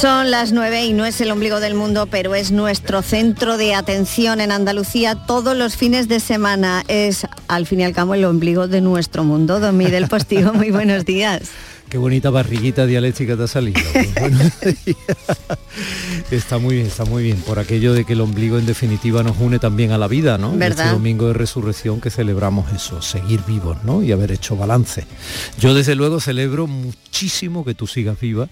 Son las nueve y no es el ombligo del mundo, pero es nuestro centro de atención en Andalucía todos los fines de semana. Es, al fin y al cabo, el ombligo de nuestro mundo. Don Miguel Postigo, muy buenos días. Qué bonita barriguita dialéctica te ha salido. está muy bien, está muy bien. Por aquello de que el ombligo en definitiva nos une también a la vida, ¿no? ¿Verdad? Este domingo de resurrección que celebramos eso, seguir vivos, ¿no? Y haber hecho balance. Yo desde luego celebro muchísimo que tú sigas viva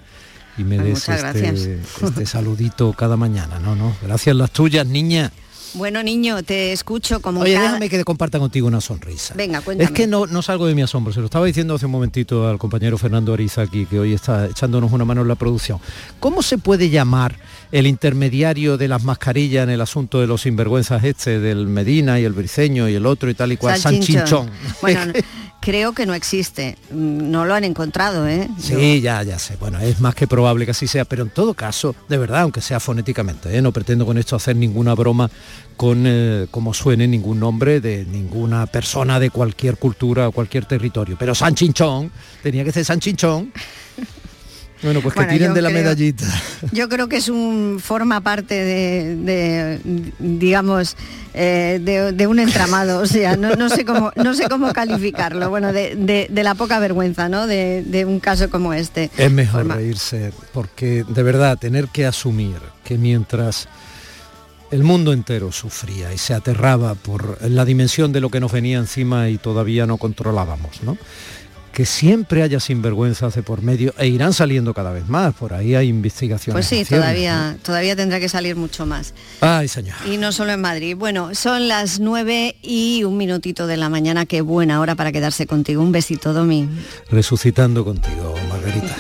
y me des este, este saludito cada mañana, ¿no? no Gracias las tuyas, niña. Bueno, niño, te escucho como Oye, cada- déjame que te comparta contigo una sonrisa. Venga, cuéntame. Es que no, no salgo de mi asombro, se lo estaba diciendo hace un momentito al compañero Fernando Ariza aquí, que hoy está echándonos una mano en la producción. ¿Cómo se puede llamar el intermediario de las mascarillas en el asunto de los sinvergüenzas este, del Medina y el Briceño y el otro y tal y cual? Salchinchón. Bueno, no, creo que no existe. Mm, No lo han encontrado, ¿eh? Sí, ya, ya sé. Bueno, es más que probable que así sea, pero en todo caso, de verdad, aunque sea fonéticamente, ¿eh? no pretendo con esto hacer ninguna broma con eh, como suene ningún nombre de ninguna persona de cualquier cultura o cualquier territorio. Pero San Chinchón, tenía que ser San Chinchón. Bueno, pues que Bueno, tiren de la creo- medallita. Yo creo que es un forma parte de, de, digamos, eh, de, de un entramado, o sea, no, no sé cómo, no sé cómo calificarlo, bueno, de, la poca vergüenza, ¿no? De, de un caso como este. Es mejor Forma- reírse, porque de verdad tener que asumir que mientras el mundo entero sufría y se aterraba por la dimensión de lo que nos venía encima y todavía no controlábamos, ¿no? Que siempre haya sinvergüenzas de por medio e irán saliendo cada vez más, por ahí hay investigaciones. Pues sí, acciones, todavía, todavía tendrá que salir mucho más. Ay, señor. Y no solo en Madrid. Bueno, son las nueve y un minutito de la mañana. Qué buena hora para quedarse contigo. Un besito, Domi. Resucitando contigo, Margarita.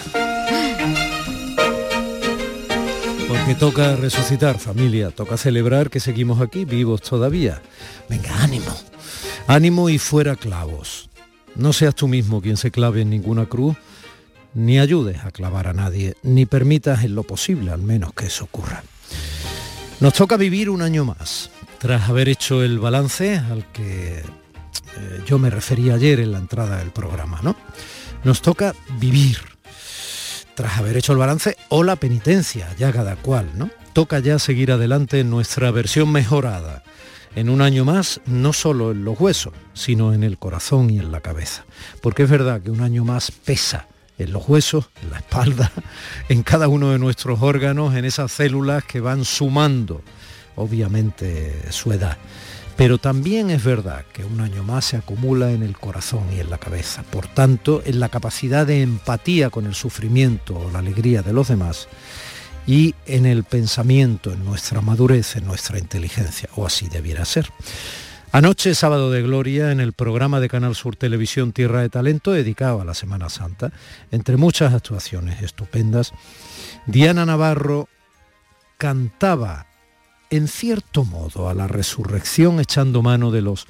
Porque toca resucitar, familia, toca celebrar que seguimos aquí, vivos todavía. Venga, ánimo. Ánimo y fuera clavos. No seas tú mismo quien se clave en ninguna cruz, ni ayudes a clavar a nadie, ni permitas en lo posible al menos que eso ocurra. Nos toca vivir un año más, tras haber hecho el balance al que eh, yo me refería ayer en la entrada del programa, ¿no? Nos toca vivir, tras haber hecho el balance o la penitencia, ya cada cual, ¿no? Toca ya seguir adelante en nuestra versión mejorada, en un año más, no solo en los huesos, sino en el corazón y en la cabeza. Porque es verdad que un año más pesa en los huesos, en la espalda, en cada uno de nuestros órganos, en esas células que van sumando, obviamente, su edad. Pero también es verdad que un año más se acumula en el corazón y en la cabeza. Por tanto, en la capacidad de empatía con el sufrimiento o la alegría de los demás y en el pensamiento, en nuestra madurez, en nuestra inteligencia, o así debiera ser. Anoche, sábado de gloria, en el programa de Canal Sur Televisión Tierra de Talento, dedicado a la Semana Santa, entre muchas actuaciones estupendas, Diana Navarro cantaba en cierto modo a la resurrección echando mano de los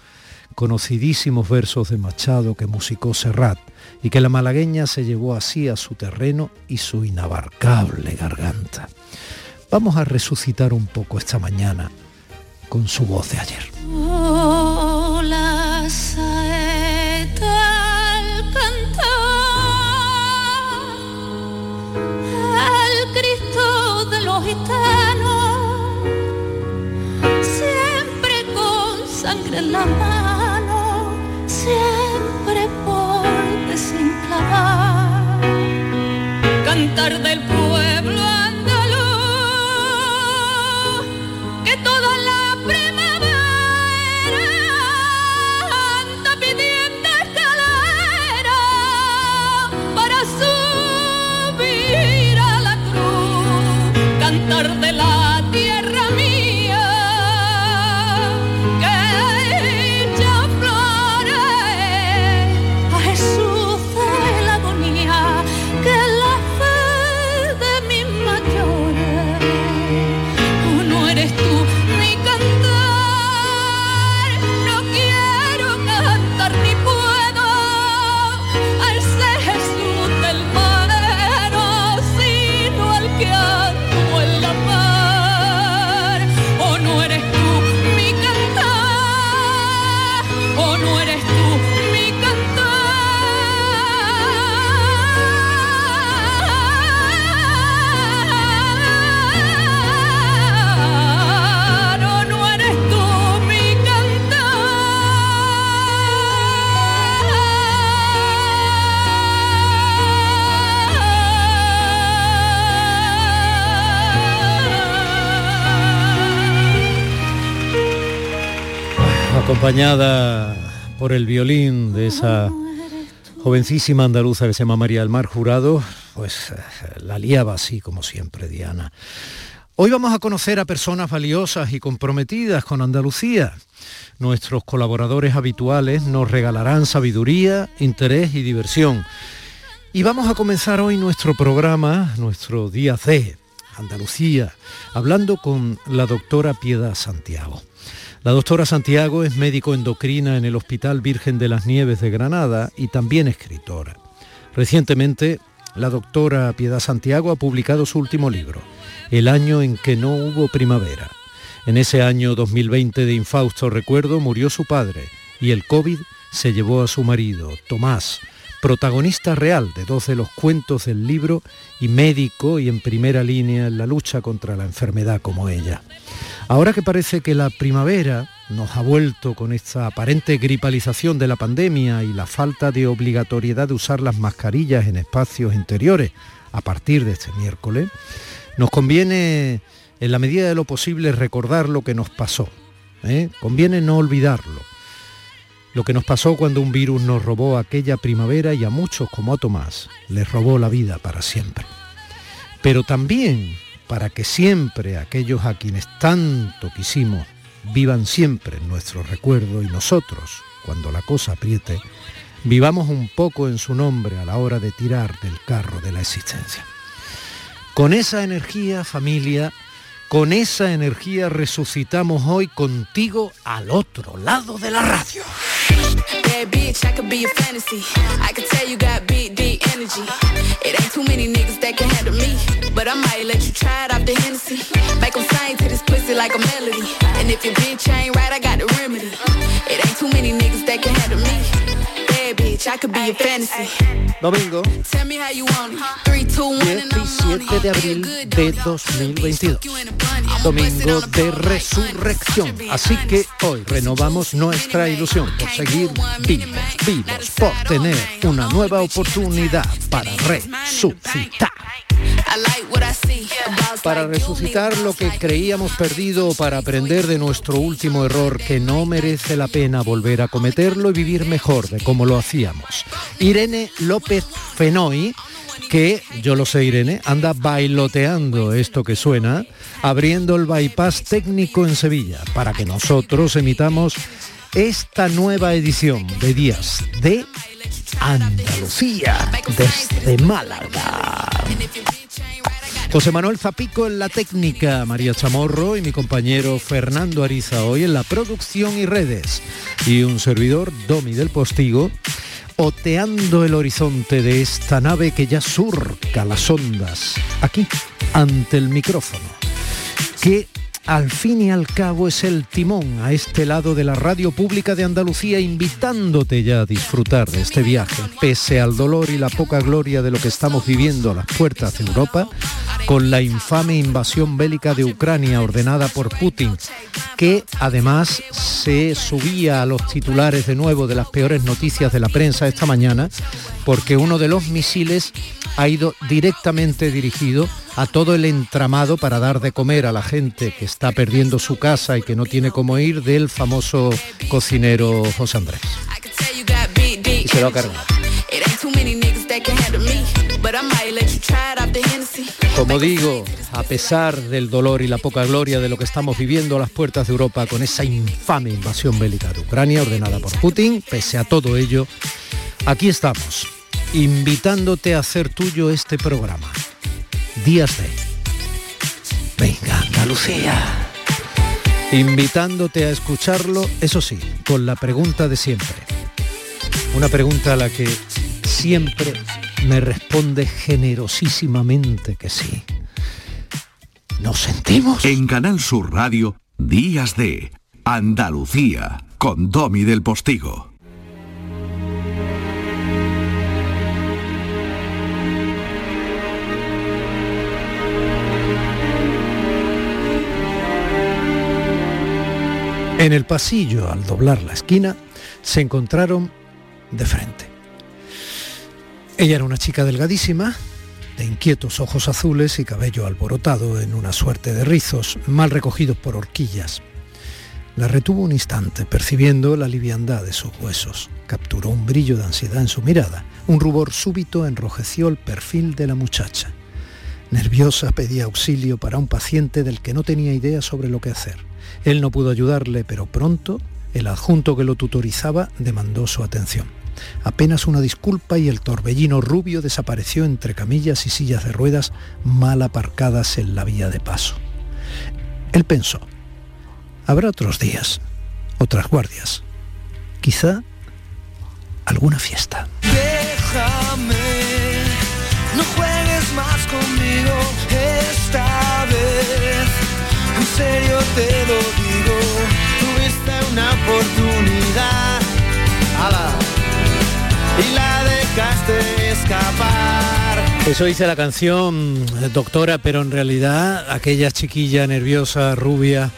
conocidísimos versos de Machado que musicó Serrat y que la malagueña se llevó así a su terreno y su inabarcable garganta. Vamos a resucitar un poco esta mañana con su voz de ayer. siempre con sangre en la mano, siempre por desenclavar, cantar del pueblo acompañada por el violín de esa jovencísima andaluza que se llama María del Mar Jurado, pues eh, la liaba así como siempre Diana. Hoy vamos a conocer a personas valiosas y comprometidas con Andalucía. Nuestros colaboradores habituales nos regalarán sabiduría, interés y diversión. Y vamos a comenzar hoy nuestro programa, nuestro día C, Andalucía, hablando con la doctora Piedad Santiago. La doctora Santiago es médico endocrina en el Hospital Virgen de las Nieves de Granada y también escritora. Recientemente, la doctora Piedad Santiago ha publicado su último libro, El año en que no hubo primavera. En ese año 2020 de infausto recuerdo murió su padre y el COVID se llevó a su marido, Tomás, protagonista real de dos de los cuentos del libro y médico y en primera línea en la lucha contra la enfermedad como ella. Ahora que parece que la primavera nos ha vuelto con esta aparente gripalización de la pandemia y la falta de obligatoriedad de usar las mascarillas en espacios interiores a partir de este miércoles, nos conviene, en la medida de lo posible, recordar lo que nos pasó. ¿eh? Conviene no olvidarlo. Lo que nos pasó cuando un virus nos robó aquella primavera y a muchos como a Tomás les robó la vida para siempre. Pero también para que siempre aquellos a quienes tanto quisimos vivan siempre en nuestro recuerdo y nosotros, cuando la cosa apriete, vivamos un poco en su nombre a la hora de tirar del carro de la existencia. Con esa energía, familia, con esa energía resucitamos hoy contigo al otro lado de la radio. energy. It ain't too many niggas that can handle me. But I might let you try it off the Hennessy. Make them sing to this pussy like a melody. And if your bitch ain't right, I got the remedy. It ain't too many niggas that can handle me. Bad bitch, I could be a fantasy. Domingo. Tell me how you want it. 3, 2, 1, and I'm on it. de abril a 2022. Domingo de resurrección. Así que hoy renovamos nuestra ilusión por seguir vivos, vivos, por tener una nueva oportunidad para resucitar. Para resucitar lo que creíamos perdido para aprender de nuestro último error que no merece la pena volver a cometerlo y vivir mejor de cómo lo hacíamos. Irene López Fenoy que, yo lo sé Irene, anda bailoteando esto que suena, abriendo el bypass técnico en Sevilla, para que nosotros emitamos esta nueva edición de Días de Andalucía desde Málaga. José Manuel Zapico en la técnica, María Chamorro y mi compañero Fernando Ariza hoy en la producción y redes. Y un servidor, Domi del Postigo, oteando el horizonte de esta nave que ya surca las ondas, aquí, ante el micrófono, al fin y al cabo es el timón a este lado de la radio pública de Andalucía invitándote ya a disfrutar de este viaje, pese al dolor y la poca gloria de lo que estamos viviendo a las puertas de Europa, con la infame invasión bélica de Ucrania ordenada por Putin, que además se subía a los titulares de nuevo de las peores noticias de la prensa esta mañana, porque uno de los misiles ha ido directamente dirigido a todo el entramado para dar de comer a la gente que está perdiendo su casa y que no tiene cómo ir del famoso cocinero José Andrés. Y se lo ha cargado. Como digo, a pesar del dolor y la poca gloria de lo que estamos viviendo a las puertas de Europa con esa infame invasión bélica de Ucrania ordenada por Putin, pese a todo ello, aquí estamos, invitándote a hacer tuyo este programa días de. Venga, Andalucía. Invitándote a escucharlo, eso sí, con la pregunta de siempre. Una pregunta a la que siempre me responde generosísimamente que sí. ¿Nos sentimos? En Canal Sur Radio, Días de Andalucía, con Domi del Postigo. En el pasillo, al doblar la esquina, se encontraron de frente. Ella era una chica delgadísima, de inquietos ojos azules y cabello alborotado en una suerte de rizos mal recogidos por horquillas. La retuvo un instante, percibiendo la liviandad de sus huesos. Capturó un brillo de ansiedad en su mirada. Un rubor súbito enrojeció el perfil de la muchacha. Nerviosa pedía auxilio para un paciente del que no tenía idea sobre lo que hacer. Él no pudo ayudarle, pero pronto el adjunto que lo tutorizaba demandó su atención. Apenas una disculpa y el torbellino rubio desapareció entre camillas y sillas de ruedas mal aparcadas en la vía de paso. Él pensó, Habrá otros días, otras guardias, quizá alguna fiesta. Te lo digo, una oportunidad. Y la dejaste escapar. Eso dice la canción, doctora, pero en realidad aquella chiquilla nerviosa, rubia,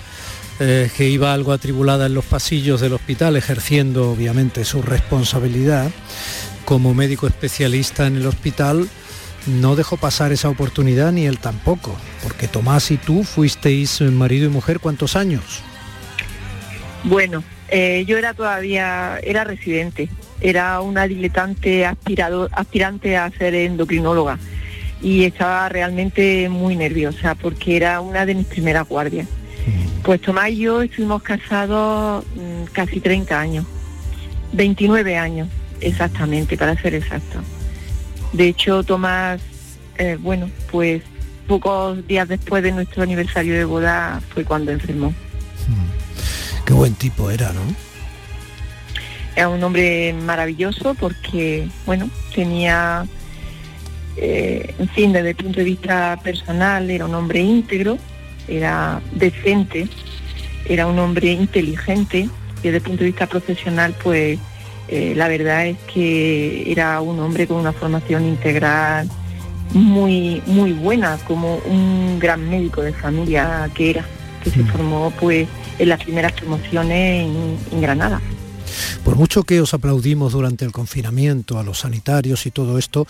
eh, que iba algo atribulada en los pasillos del hospital, ejerciendo obviamente su responsabilidad como médico especialista en el hospital, no dejó pasar esa oportunidad ni él tampoco, porque Tomás y tú fuisteis marido y mujer cuántos años. Bueno, eh, yo era todavía, era residente, era una diletante aspirante a ser endocrinóloga y estaba realmente muy nerviosa porque era una de mis primeras guardias. Pues Tomás y yo estuvimos casados mm, casi 30 años, 29 años exactamente, para ser exacto. De hecho, Tomás, eh, bueno, pues pocos días después de nuestro aniversario de boda fue cuando enfermó. Hmm. Qué buen tipo era, ¿no? Era un hombre maravilloso porque, bueno, tenía, eh, en fin, desde el punto de vista personal, era un hombre íntegro, era decente, era un hombre inteligente y desde el punto de vista profesional, pues eh, la verdad es que era un hombre con una formación integral muy, muy buena, como un gran médico de familia que era, que se mm. formó pues en las primeras promociones en Granada. Por mucho que os aplaudimos durante el confinamiento a los sanitarios y todo esto,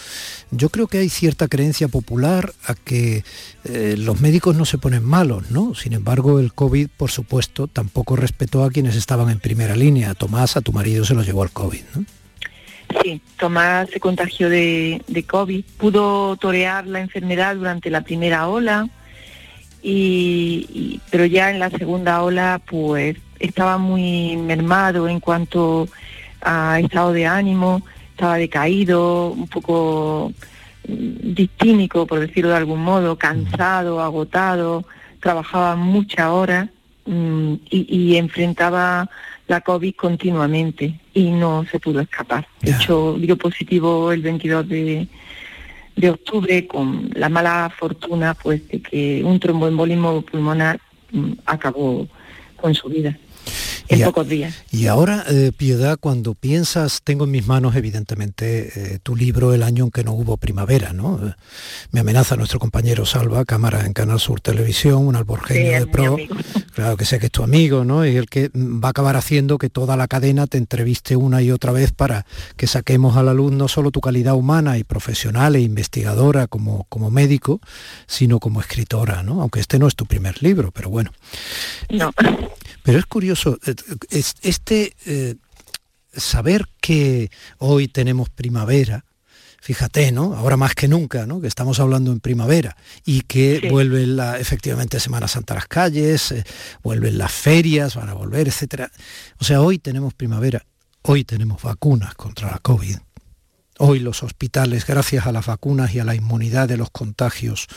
yo creo que hay cierta creencia popular a que eh, los médicos no se ponen malos, ¿no? Sin embargo, el COVID, por supuesto, tampoco respetó a quienes estaban en primera línea. Tomás, a tu marido se lo llevó al COVID, ¿no? Sí, Tomás se contagió de, COVID, pudo torear la enfermedad durante la primera ola, y, pero ya en la segunda ola pues estaba muy mermado en cuanto a estado de ánimo, estaba decaído, un poco mm, distímico, por decirlo de algún modo, cansado, agotado, trabajaba muchas horas mm, y, enfrentaba la COVID continuamente y no se pudo escapar. De hecho, dio positivo el 22 de, de octubre con la mala fortuna pues de que un tromboembolismo pulmonar mm, acabó con su vida en pocos días. Y ahora, eh, Piedad, cuando piensas, tengo en mis manos evidentemente eh, tu libro El año en que no hubo primavera, ¿no? Eh, me amenaza nuestro compañero Salva, cámara en Canal Sur Televisión, un alborgeño de pro, claro que sé que es tu amigo, ¿no? Y el que va a acabar haciendo que toda la cadena te entreviste una y otra vez para que saquemos a la luz no solo tu calidad humana y profesional e investigadora como, como médico, sino como escritora, ¿no? Aunque este no es tu primer libro, pero bueno. No. Pero es curioso, eh, este eh, saber que hoy tenemos primavera, fíjate, ¿no? Ahora más que nunca, ¿no? Que estamos hablando en primavera y que vuelven la, efectivamente Semana Santa a las calles, eh, vuelven las ferias, van a volver, etcétera. O sea, hoy tenemos primavera, hoy tenemos vacunas contra la COVID. Hoy los hospitales, gracias a las vacunas y a la inmunidad de los contagios,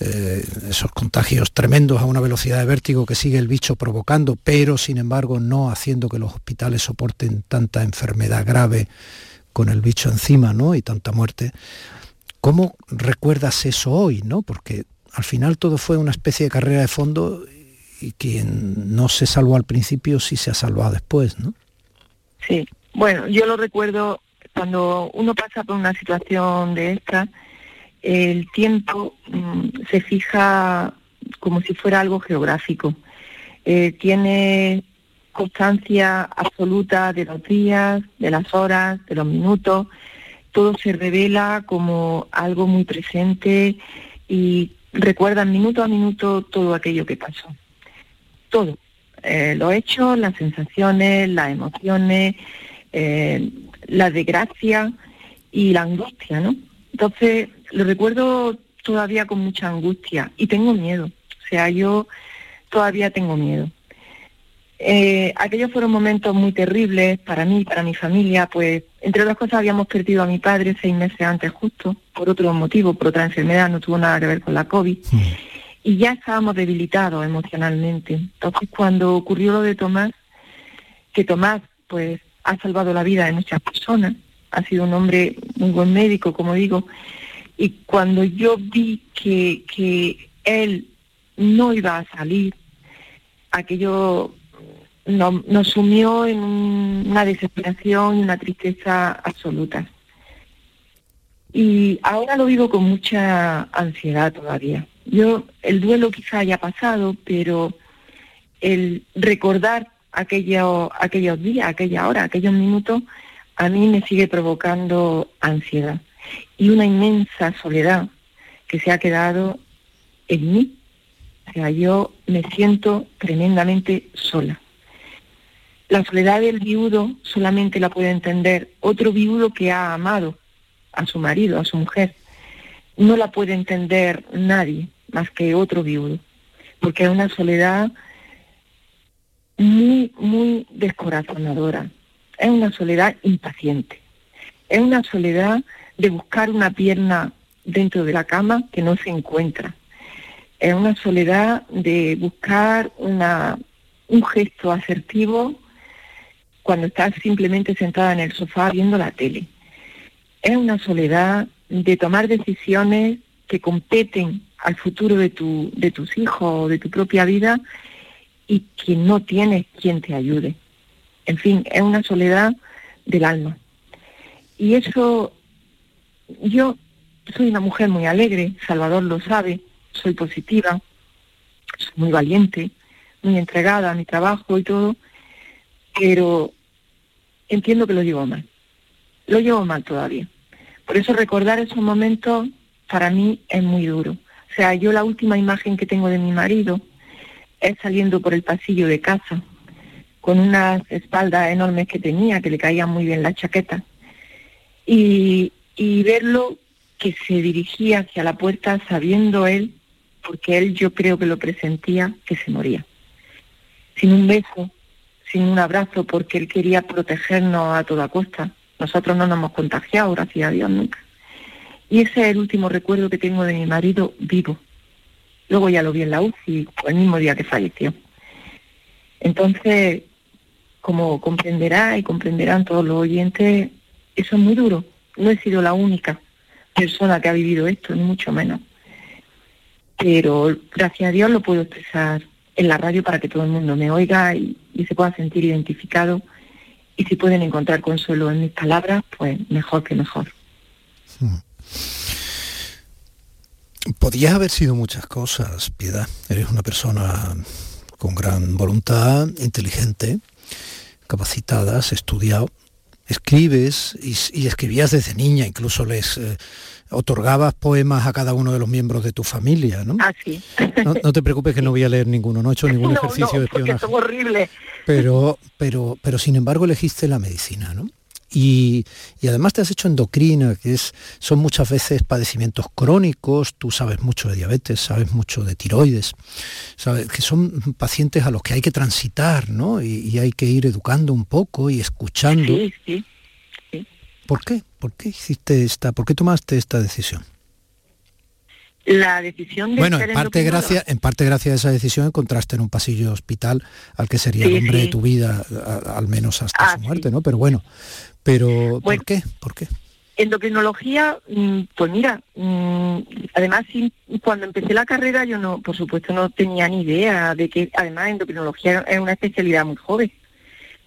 eh, esos contagios tremendos a una velocidad de vértigo que sigue el bicho provocando, pero sin embargo no haciendo que los hospitales soporten tanta enfermedad grave con el bicho encima, ¿no? Y tanta muerte. ¿Cómo recuerdas eso hoy, no? Porque al final todo fue una especie de carrera de fondo y quien no se salvó al principio sí se ha salvado después, ¿no? Sí, bueno, yo lo recuerdo cuando uno pasa por una situación de esta, el tiempo mm, se fija como si fuera algo geográfico. Eh, tiene constancia absoluta de los días, de las horas, de los minutos. Todo se revela como algo muy presente y recuerda minuto a minuto todo aquello que pasó. Todo, eh, los hechos, las sensaciones, las emociones, eh, la desgracia y la angustia, ¿no? Entonces, lo recuerdo todavía con mucha angustia y tengo miedo. O sea, yo todavía tengo miedo. Eh, aquellos fueron momentos muy terribles para mí, para mi familia, pues entre otras cosas habíamos perdido a mi padre seis meses antes justo, por otro motivo, por otra enfermedad, no tuvo nada que ver con la COVID. Y ya estábamos debilitados emocionalmente. Entonces cuando ocurrió lo de Tomás, que Tomás pues ha salvado la vida de muchas personas, ha sido un hombre muy buen médico, como digo, y cuando yo vi que, que él no iba a salir, aquello nos, sumió en una desesperación y una tristeza absoluta. Y ahora lo vivo con mucha ansiedad todavía. Yo, el duelo quizá haya pasado, pero el recordar aquello, aquellos días, aquella hora, aquellos minutos, a mí me sigue provocando ansiedad y una inmensa soledad que se ha quedado en mí. O sea, yo me siento tremendamente sola. La soledad del viudo solamente la puede entender otro viudo que ha amado a su marido, a su mujer. No la puede entender nadie más que otro viudo, porque es una soledad muy, muy descorazonadora. Es una soledad impaciente. Es una soledad de buscar una pierna dentro de la cama que no se encuentra. Es una soledad de buscar una, un gesto asertivo cuando estás simplemente sentada en el sofá viendo la tele. Es una soledad de tomar decisiones que competen al futuro de, tu, de tus hijos o de tu propia vida y que no tienes quien te ayude. En fin, es una soledad del alma. Y eso, yo soy una mujer muy alegre, Salvador lo sabe, soy positiva, soy muy valiente, muy entregada a mi trabajo y todo, pero entiendo que lo llevo mal. Lo llevo mal todavía. Por eso recordar esos momentos para mí es muy duro. O sea, yo la última imagen que tengo de mi marido es saliendo por el pasillo de casa con unas espaldas enormes que tenía, que le caían muy bien la chaqueta, y, y verlo que se dirigía hacia la puerta sabiendo él, porque él yo creo que lo presentía, que se moría. Sin un beso, sin un abrazo porque él quería protegernos a toda costa. Nosotros no nos hemos contagiado, gracias a Dios, nunca. Y ese es el último recuerdo que tengo de mi marido vivo. Luego ya lo vi en la UCI, el mismo día que falleció. Entonces, como comprenderá y comprenderán todos los oyentes, eso es muy duro. No he sido la única persona que ha vivido esto, ni mucho menos. Pero gracias a Dios lo puedo expresar en la radio para que todo el mundo me oiga y, se pueda sentir identificado. Y si pueden encontrar consuelo en mis palabras, pues mejor que mejor. Hmm. Podías haber sido muchas cosas, Piedad. Eres una persona con gran voluntad, inteligente, capacitada, has estudiado, escribes y, escribías desde niña, incluso les... Eh, otorgabas poemas a cada uno de los miembros de tu familia, ¿no? Ah, sí. No, te preocupes que no voy a leer ninguno, no he hecho ningún ejercicio de espionaje. Son horribles. Pero, pero, pero sin embargo elegiste la medicina, ¿no? Y, además te has hecho endocrina, que es, son muchas veces padecimientos crónicos, tú sabes mucho de diabetes, sabes mucho de tiroides, sabes que son pacientes a los que hay que transitar, ¿no? Y, y hay que ir educando un poco y escuchando. Sí, sí. ¿Por qué? ¿Por qué hiciste esta? ¿Por qué tomaste esta decisión? La decisión de bueno, en parte gracias, en parte gracias a esa decisión encontraste en un pasillo hospital al que sería el hombre de tu vida, al menos hasta ah, su muerte, ¿no? Pero bueno, pero ¿por qué? ¿Por qué? Endocrinología, mm, pues mira, mm, además cuando empecé la carrera yo no, por supuesto no tenía ni idea de que además endocrinología es una especialidad muy joven.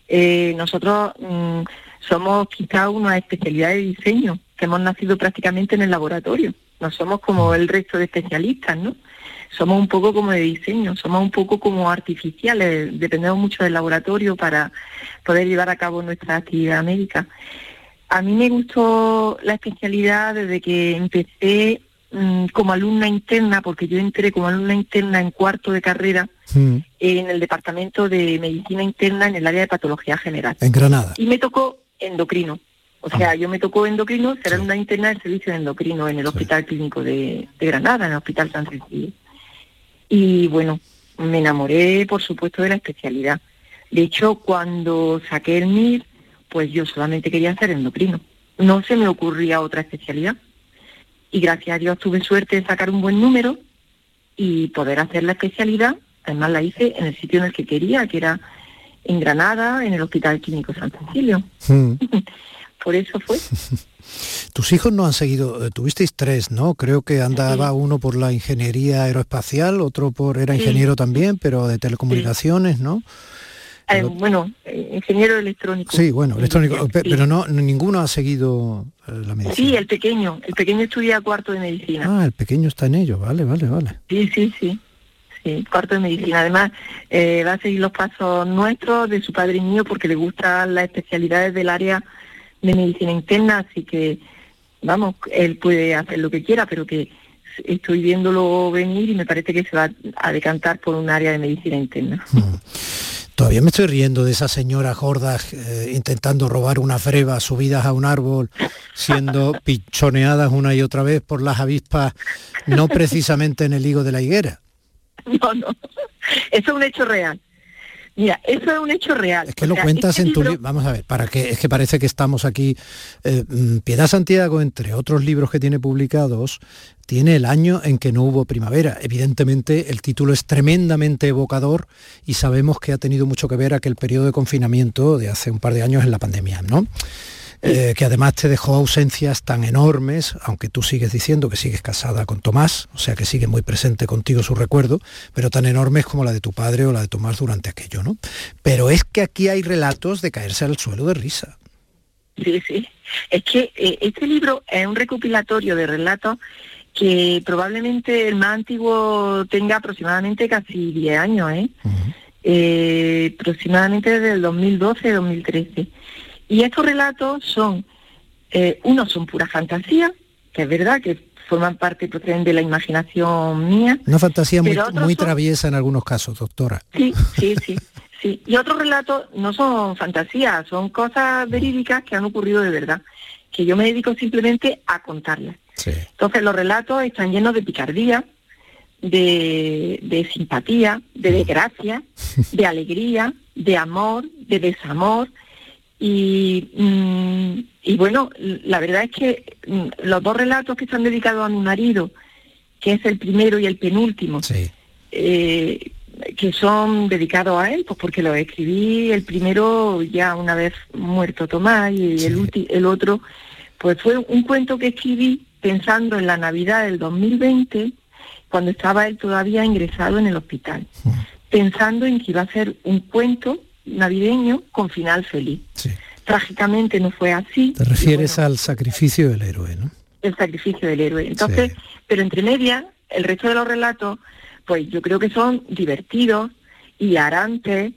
Eh, nosotros mm, somos quizá una especialidad de diseño, que hemos nacido prácticamente en el laboratorio. No somos como el resto de especialistas, ¿no? Somos un poco como de diseño, somos un poco como artificiales, dependemos mucho del laboratorio para poder llevar a cabo nuestra actividad médica. A mí me gustó la especialidad desde que empecé mm, como alumna interna, porque yo entré como alumna interna en cuarto de carrera en el departamento de medicina interna en el área de patología general. En Granada. Y me tocó endocrino. O sea, yo me tocó endocrino, ser alumna interna del servicio de endocrino en el Hospital Clínico de, de Granada, en el Hospital San Cecilio. Y bueno, me enamoré, por supuesto, de la especialidad. De hecho, cuando saqué el MIR, pues yo solamente quería hacer endocrino. No se me ocurría otra especialidad. Y gracias a Dios tuve suerte de sacar un buen número y poder hacer la especialidad. Además la hice en el sitio en el que quería, que era en Granada, en el Hospital Clínico San Cecilio. Mm. Por eso fue. Tus hijos no han seguido, eh, tuvisteis tres, ¿no? Creo que andaba uno por la ingeniería aeroespacial, otro por, era Sí. ingeniero también, pero de telecomunicaciones, ¿no? Eh, ot- bueno, eh, ingeniero electrónico. Sí, bueno, electrónico, pero no, ninguno ha seguido eh, la medicina. Sí, el pequeño. El pequeño estudia cuarto de medicina. Ah, el pequeño está en ello, vale, vale, vale. Sí, sí, sí. Sí, cuarto de medicina. Además, eh, va a seguir los pasos nuestros, de su padre y mío, porque le gustan las especialidades del área de medicina interna, así que, vamos, él puede hacer lo que quiera, pero que estoy viéndolo venir y me parece que se va a decantar por un área de medicina interna. Todavía me estoy riendo de esas señoras gordas eh, intentando robar unas brevas subidas a un árbol, siendo pichoneadas una y otra vez por las avispas, no precisamente en el higo de la higuera. No, no. Eso es un hecho real. Mira, eso es un hecho real. Es que O lo sea, cuentas este en tu libro- libro. Vamos a ver, para que es que parece que estamos aquí. eh, mm, Piedad Santiago, entre otros libros que tiene publicados, tiene el año en que no hubo primavera. Evidentemente, el título es tremendamente evocador y sabemos que ha tenido mucho que ver aquel periodo de confinamiento de hace un par de años en la pandemia, ¿no? Eh, que además te dejó ausencias tan enormes, aunque tú sigues diciendo que sigues casada con Tomás, o sea que sigue muy presente contigo su recuerdo, pero tan enormes como la de tu padre o la de Tomás durante aquello, ¿no? Pero es que aquí hay relatos de caerse al suelo de risa. Sí, sí. Es que eh, este libro es un recopilatorio de relatos que probablemente el más antiguo tenga aproximadamente casi 10 años, ¿eh? Eh, aproximadamente desde el 2012-2013. Y estos relatos son, eh, unos son pura fantasía, que es verdad que forman parte, proceden de la imaginación mía, Una fantasía muy, muy son- traviesa en algunos casos, doctora. Sí, sí, sí, sí. Y otros relatos no son fantasías, son cosas verídicas que han ocurrido de verdad, que yo me dedico simplemente a contarlas. Sí. Entonces los relatos están llenos de picardía, de, de simpatía, de desgracia, de alegría, de amor, de desamor. Y, mm, y bueno, la verdad es que mm, los dos relatos que están dedicados a mi marido, que es el primero y el penúltimo, Sí. eh, que son dedicados a él, pues porque lo escribí el primero ya una vez muerto Tomás y Sí. el, el otro, pues fue un cuento que escribí pensando en la Navidad del 2020, cuando estaba él todavía ingresado en el hospital, pensando en que iba a ser un cuento navideño con final feliz. Sí. Trágicamente no fue así. Te y refieres bueno, al sacrificio del héroe, ¿no? el sacrificio del héroe. Entonces, Sí. pero entre medias, el resto de los relatos, pues yo creo que son divertidos, hilarantes,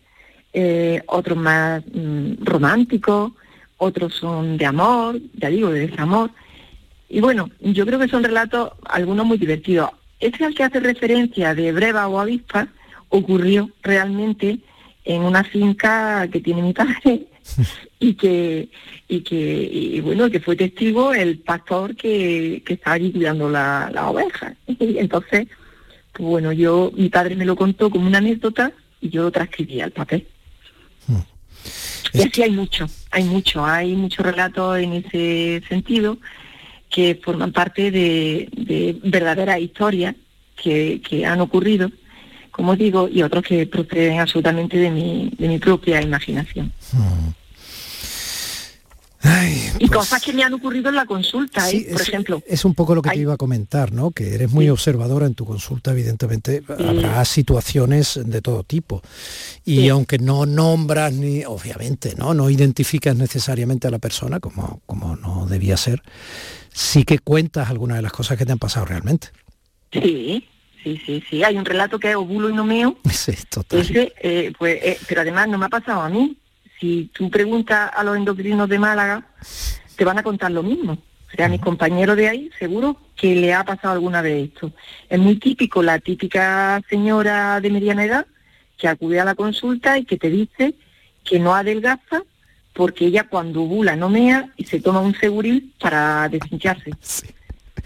eh, otros más mm, románticos, otros son de amor, ya digo, de desamor. Y bueno, yo creo que son relatos, algunos muy divertidos. Ese al que hace referencia de Breva o Avispa ocurrió realmente en una finca que tiene mi padre y que y que y bueno que fue testigo el pastor que, que estaba allí cuidando la, la oveja. Y entonces pues bueno yo mi padre me lo contó como una anécdota y yo lo transcribí al papel. Y Es así hay mucho hay mucho hay muchos relatos en ese sentido que forman parte de, de verdaderas historias que, que han ocurrido como digo y otros que proceden absolutamente de mi de mi propia imaginación Ay, y pues, cosas que me han ocurrido en la consulta, sí, ¿eh? por es, ejemplo. es un poco lo que te iba a comentar, ¿no? Que eres muy Sí. observadora en tu consulta, evidentemente habrá situaciones de todo tipo. Y aunque no nombras ni, obviamente, ¿no? No identificas necesariamente a la persona, como, como no debía ser, sí que cuentas algunas de las cosas que te han pasado realmente. Sí, sí, sí, sí. Hay un relato que es ovulo y Sí, total. ese, eh, pues, eh, pero además no me ha pasado a mí. Si tú preguntas a los endocrinos de Málaga, te van a contar lo mismo. O sea, a mis compañeros de ahí seguro que le ha pasado alguna vez esto. Es muy típico la típica señora de mediana edad que acude a la consulta y que te dice que no adelgaza porque ella cuando ovula no mea y se toma un seguril para deshincharse.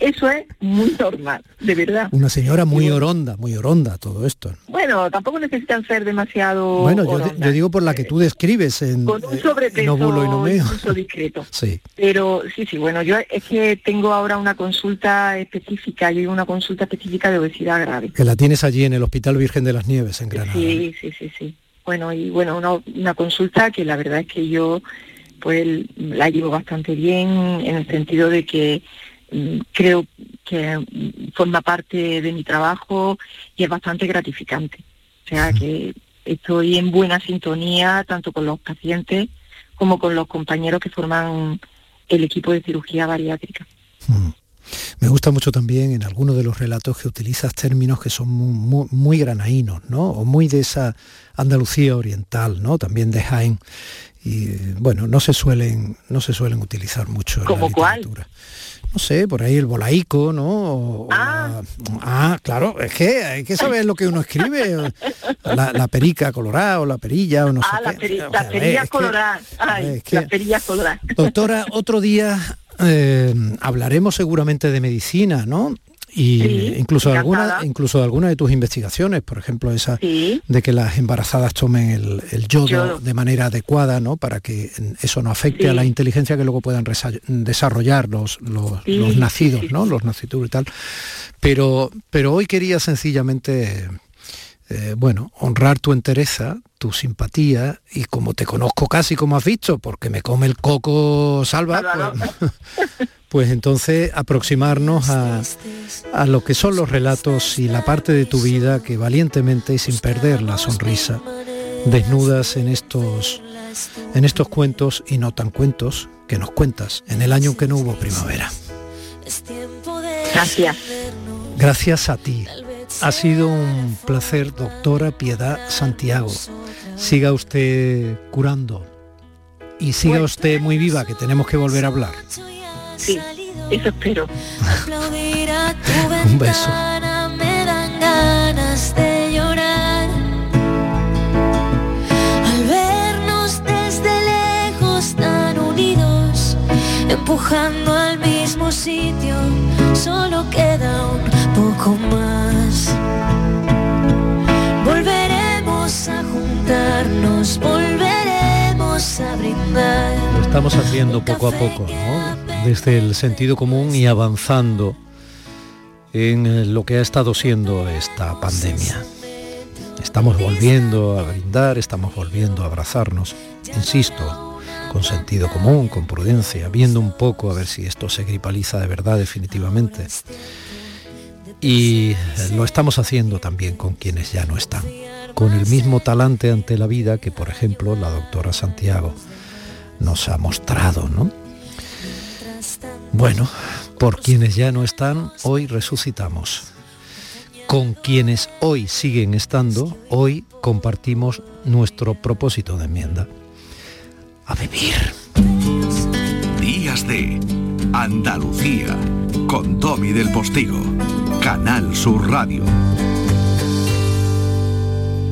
Eso es muy normal, de verdad. Una señora muy oronda, muy oronda todo esto. Bueno, tampoco necesitan ser demasiado. Bueno, yo, yo digo por la que tú describes en, con un eh, sobrepeso en óvulo y no meo. incluso discreto. Sí. Pero sí, sí, bueno, yo es que tengo ahora una consulta específica, yo una consulta específica de obesidad grave. Que la tienes allí en el Hospital Virgen de las Nieves, en Granada. Sí, sí, sí, sí. Bueno, y bueno, una, una consulta que la verdad es que yo pues la llevo bastante bien en el sentido de que creo que mm, forma parte de mi trabajo y es bastante gratificante. O sea que estoy en buena sintonía tanto con los pacientes como con los compañeros que forman el equipo de cirugía bariátrica. Mm. Me gusta mucho también en algunos de los relatos que utilizas términos que son muy, muy, muy granaínos, ¿no? O muy de esa Andalucía oriental, ¿no? También de Jaén. Y bueno, no se suelen, no se suelen utilizar mucho en la ¿Como cuál? No sé, por ahí el bolaico, ¿no? O- Ah. la- ah, claro, es que hay que saber lo que uno escribe. La, la perica colorada o la perilla o no ah, sé las qué. peri- O las sea, perillas es que- coloradas. Ay, es que- las perillas coloradas. Doctora, otro día eh, hablaremos seguramente de medicina, ¿no? Y Sí, incluso, de alguna, incluso de alguna de tus investigaciones, por ejemplo, esa Sí. de que las embarazadas tomen el, el yodo, Yodo. de manera adecuada, ¿no? Para que eso no afecte Sí. a la inteligencia que luego puedan desarrollar los, los, nacidos, ¿no? Los nacidos y tal. Pero, pero hoy quería sencillamente, eh, bueno, honrar tu entereza, tu simpatía y como te conozco casi como has visto, porque me come el coco salva, Salva, pues, pues entonces aproximarnos a, a lo que son los relatos y la parte de tu vida que valientemente y sin perder la sonrisa desnudas en estos en estos cuentos y no tan cuentos que nos cuentas en el año que no hubo primavera. Gracias. Gracias a ti. Ha sido un placer, doctora Piedad Santiago. Siga usted curando y siga usted muy viva, que tenemos que volver a hablar. Sí, eso espero. Aplaudir a tu Un beso. ventana me dan ganas de llorar. Al vernos desde lejos tan unidos, empujando al mismo sitio, solo queda un poco más. Volveremos a juntarnos, volveremos a brindar. Lo estamos haciendo poco a poco, ¿no? Desde el sentido común y avanzando en eh, lo que ha estado siendo esta pandemia. Estamos volviendo a brindar, estamos volviendo a abrazarnos, insisto, con sentido común, con prudencia, viendo un poco a ver si esto se gripaliza de verdad definitivamente. Y eh, lo estamos haciendo también con quienes ya no están, con el mismo talante ante la vida que, por ejemplo, la doctora Santiago nos ha mostrado, ¿no? Bueno, por quienes ya no están, hoy resucitamos. Con quienes hoy siguen estando, hoy compartimos nuestro propósito de enmienda. A vivir. Días de Andalucía con Domi del Postigo, Canal Sur Radio.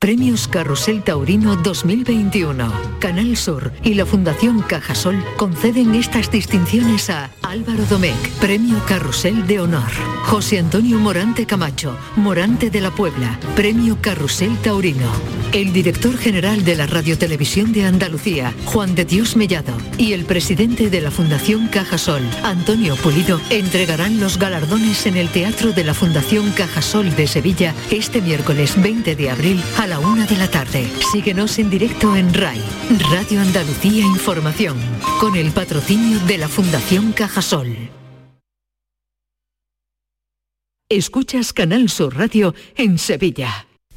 Premios Carrusel Taurino 2021. Canal Sur y la Fundación Cajasol conceden estas distinciones a Álvaro Domecq, Premio Carrusel de Honor. José Antonio Morante Camacho, Morante de la Puebla, Premio Carrusel Taurino. El director general de la Radiotelevisión de Andalucía, Juan de Dios Mellado, y el presidente de la Fundación Cajasol, Antonio Pulido, entregarán los galardones en el Teatro de la Fundación Cajasol de Sevilla este miércoles 20 de abril a la una de la tarde. Síguenos en directo en RAI, Radio Andalucía Información, con el patrocinio de la Fundación Cajasol. Escuchas Canal Sur Radio en Sevilla.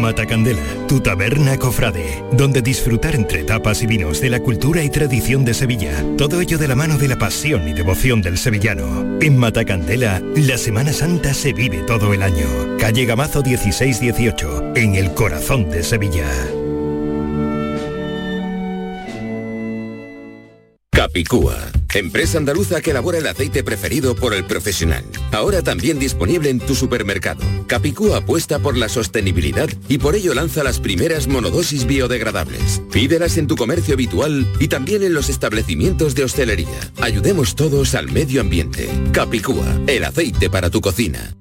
Matacandela, tu taberna cofrade, donde disfrutar entre tapas y vinos de la cultura y tradición de Sevilla. Todo ello de la mano de la pasión y devoción del sevillano. En Matacandela, la Semana Santa se vive todo el año. Calle Gamazo 1618, en el corazón de Sevilla. Capicúa, empresa andaluza que elabora el aceite preferido por el profesional. Ahora también disponible en tu supermercado. Capicúa apuesta por la sostenibilidad y por ello lanza las primeras monodosis biodegradables. Pídelas en tu comercio habitual y también en los establecimientos de hostelería. Ayudemos todos al medio ambiente. Capicúa, el aceite para tu cocina.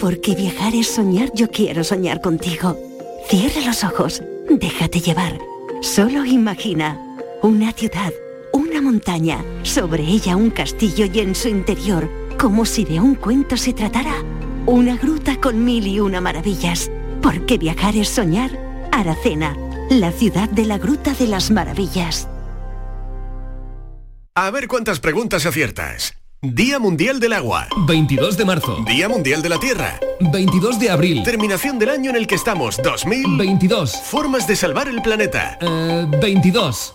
Porque viajar es soñar, yo quiero soñar contigo. Cierra los ojos, déjate llevar. Solo imagina una ciudad una montaña, sobre ella un castillo y en su interior, como si de un cuento se tratara, una gruta con mil y una maravillas. Porque viajar es soñar. Aracena, la ciudad de la Gruta de las Maravillas. A ver cuántas preguntas aciertas. Día Mundial del Agua. 22 de marzo. Día Mundial de la Tierra. 22 de abril. Terminación del año en el que estamos. 2022. Formas de salvar el planeta. 22.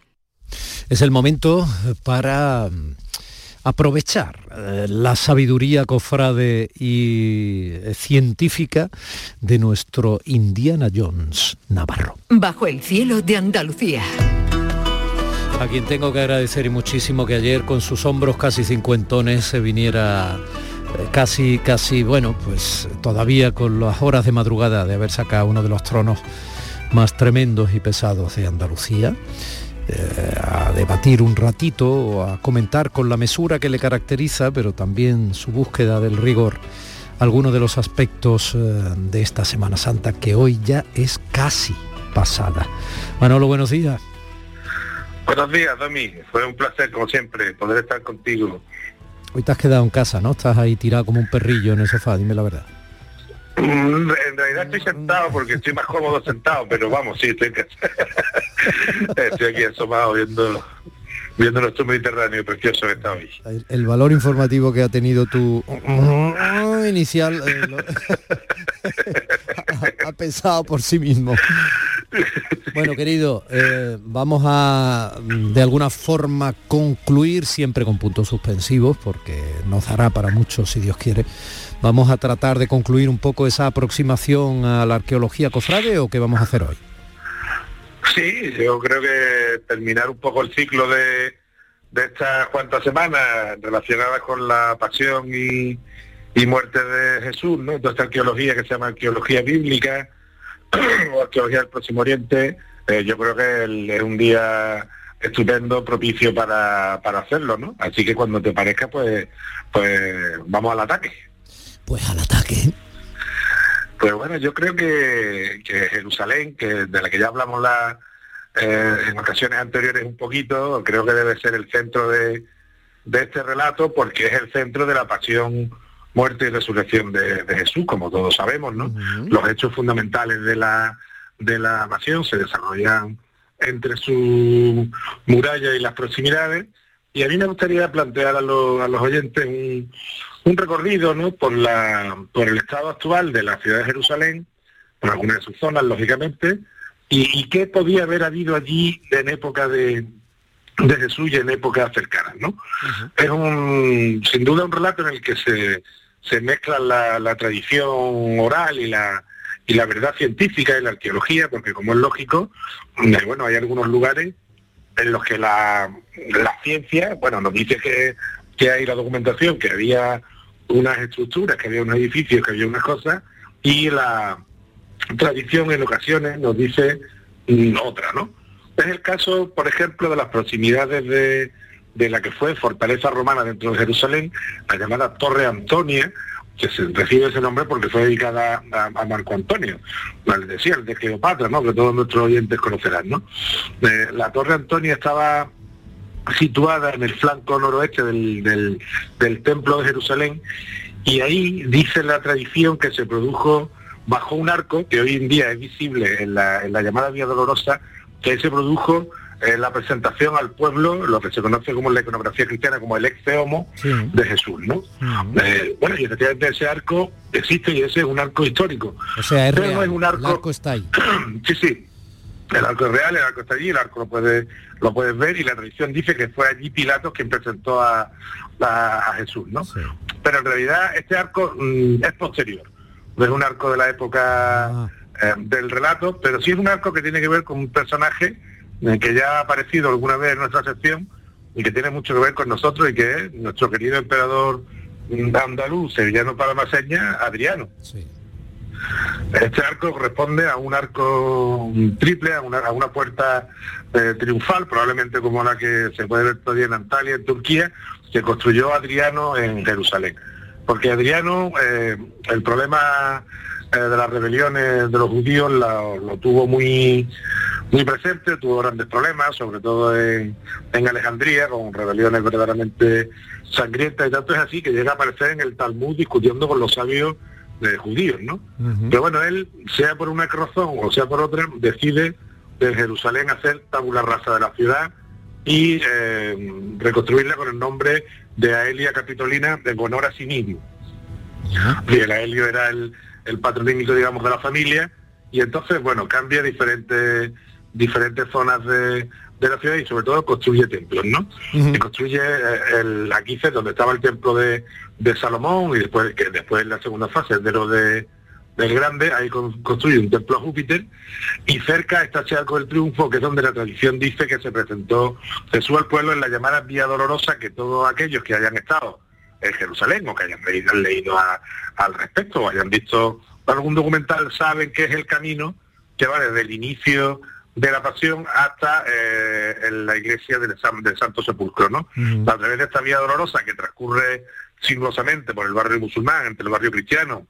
Es el momento para mm, aprovechar eh, la sabiduría cofrade y eh, científica de nuestro Indiana Jones Navarro. Bajo el cielo de Andalucía. A quien tengo que agradecer y muchísimo que ayer con sus hombros casi cincuentones se viniera eh, casi, casi, bueno, pues todavía con las horas de madrugada de haber sacado uno de los tronos más tremendos y pesados de Andalucía a debatir un ratito o a comentar con la mesura que le caracteriza, pero también su búsqueda del rigor, algunos de los aspectos eh, de esta Semana Santa que hoy ya es casi pasada. Manolo, buenos días. Buenos días, Domi. Fue un placer, como siempre, poder estar contigo. Hoy te has quedado en casa, ¿no? Estás ahí tirado como un perrillo en el sofá, dime la verdad. Mm, En realidad estoy sentado porque estoy más cómodo sentado, pero vamos, sí, estoy, estoy aquí asomado viendo viendo nuestro Mediterráneo precioso que está hoy. El, valor informativo que ha tenido tu inicial eh, lo- ha, ha pesado por sí mismo. Bueno, querido, eh, vamos a mm, de alguna forma concluir siempre con puntos suspensivos, porque nos dará para mucho si Dios quiere. Vamos a tratar de concluir un poco esa aproximación a la arqueología cofrade o qué vamos a hacer hoy. Sí, yo creo que terminar un poco el ciclo de, de estas cuantas semanas relacionadas con la pasión y, y muerte de Jesús, ¿no? Toda esta arqueología que se llama arqueología bíblica o arqueología del Próximo Oriente, eh, yo creo que es un día estupendo, propicio para, para hacerlo, ¿no? Así que cuando te parezca, pues, pues vamos al ataque. Pues al ataque. Pues bueno, yo creo que, que Jerusalén, que de la que ya hablamos la, eh, en ocasiones anteriores un poquito, creo que debe ser el centro de, de este relato porque es el centro de la pasión, muerte y resurrección de, de Jesús, como todos sabemos, ¿no? Los hechos fundamentales de la, de la pasión se desarrollan entre su muralla y las proximidades. Y a mí me gustaría plantear a, los- a los oyentes un, un recorrido ¿no? por, la, por el estado actual de la ciudad de Jerusalén, por algunas de sus zonas, lógicamente, y, y qué podía haber habido allí en época de, de Jesús y en épocas cercanas. ¿no? Es un, sin duda un relato en el que se, se mezcla la, la tradición oral y la, y la verdad científica y la arqueología, porque como es lógico, eh, bueno, hay algunos lugares en los que la, la ciencia, bueno, nos dice que, que hay la documentación, que había unas estructuras, que había unos edificios, que había unas cosas, y la tradición en ocasiones nos dice mm, otra, ¿no? Es el caso, por ejemplo, de las proximidades de, de la que fue fortaleza romana dentro de Jerusalén, la llamada Torre Antonia, que se recibe ese nombre porque fue dedicada a, Marco Antonio, les decía, el de Cleopatra, ¿no? que todos nuestros oyentes conocerán. ¿no? Eh, la Torre Antonia estaba situada en el flanco noroeste del, del, templo de Jerusalén y ahí dice la tradición que se produjo bajo un arco que hoy en día es visible en la, en la llamada Vía Dolorosa, que se produjo la presentación al pueblo, lo que se conoce como la iconografía cristiana, como el ex homo de Jesús, ¿no? Eh, bueno, y efectivamente ese arco existe y ese es un arco histórico. O sea, es Pero es un arco... el arco está ahí. sí, sí. El arco es real, el arco está allí, el arco lo puedes, lo puedes ver y la tradición dice que fue allí Pilatos quien presentó a, a, Jesús, ¿no? Pero en realidad este arco mm, es posterior. No es un arco de la época ah. eh, del relato, pero sí es un arco que tiene que ver con un personaje que ya ha aparecido alguna vez en nuestra sección y que tiene mucho que ver con nosotros y que es nuestro querido emperador andaluz, sevillano palamaseña, Adriano. Este arco corresponde a un arco triple, a una, a una puerta eh, triunfal, probablemente como la que se puede ver todavía en Antalya, en Turquía, que construyó Adriano en Jerusalén. Porque Adriano, eh, el problema eh, de las rebeliones de los judíos lo tuvo muy muy presente, tuvo grandes problemas, sobre todo en, Alejandría, con rebeliones verdaderamente sangrientas y tanto es así que llega a aparecer en el Talmud discutiendo con los sabios de judíos, ¿no? Pero bueno, él, sea por una razón o sea por otra, decide de Jerusalén hacer tabula rasa de la ciudad y eh, reconstruirla con el nombre de Aelia Capitolina en honor a sí mismo. Y el Aelio era el, el patronímico, digamos, de la familia, y entonces, bueno, cambia diferentes diferentes zonas de, la ciudad y sobre todo construye templos, ¿no? Construye eh, el Aquíces, donde estaba el templo de, Salomón y después que después en la segunda fase de lo de del Grande, ahí construye un templo a Júpiter y cerca está ese arco del triunfo, que es donde la tradición dice que se presentó Jesús al pueblo en la llamada Vía Dolorosa, que todos aquellos que hayan estado en Jerusalén o que hayan leído, leído al respecto o hayan visto algún documental saben que es el camino que va desde el inicio de la Pasión hasta eh, en la iglesia del, del Santo Sepulcro, ¿no? A través de esta vía dolorosa que transcurre sigilosamente por el barrio musulmán, entre el barrio cristiano,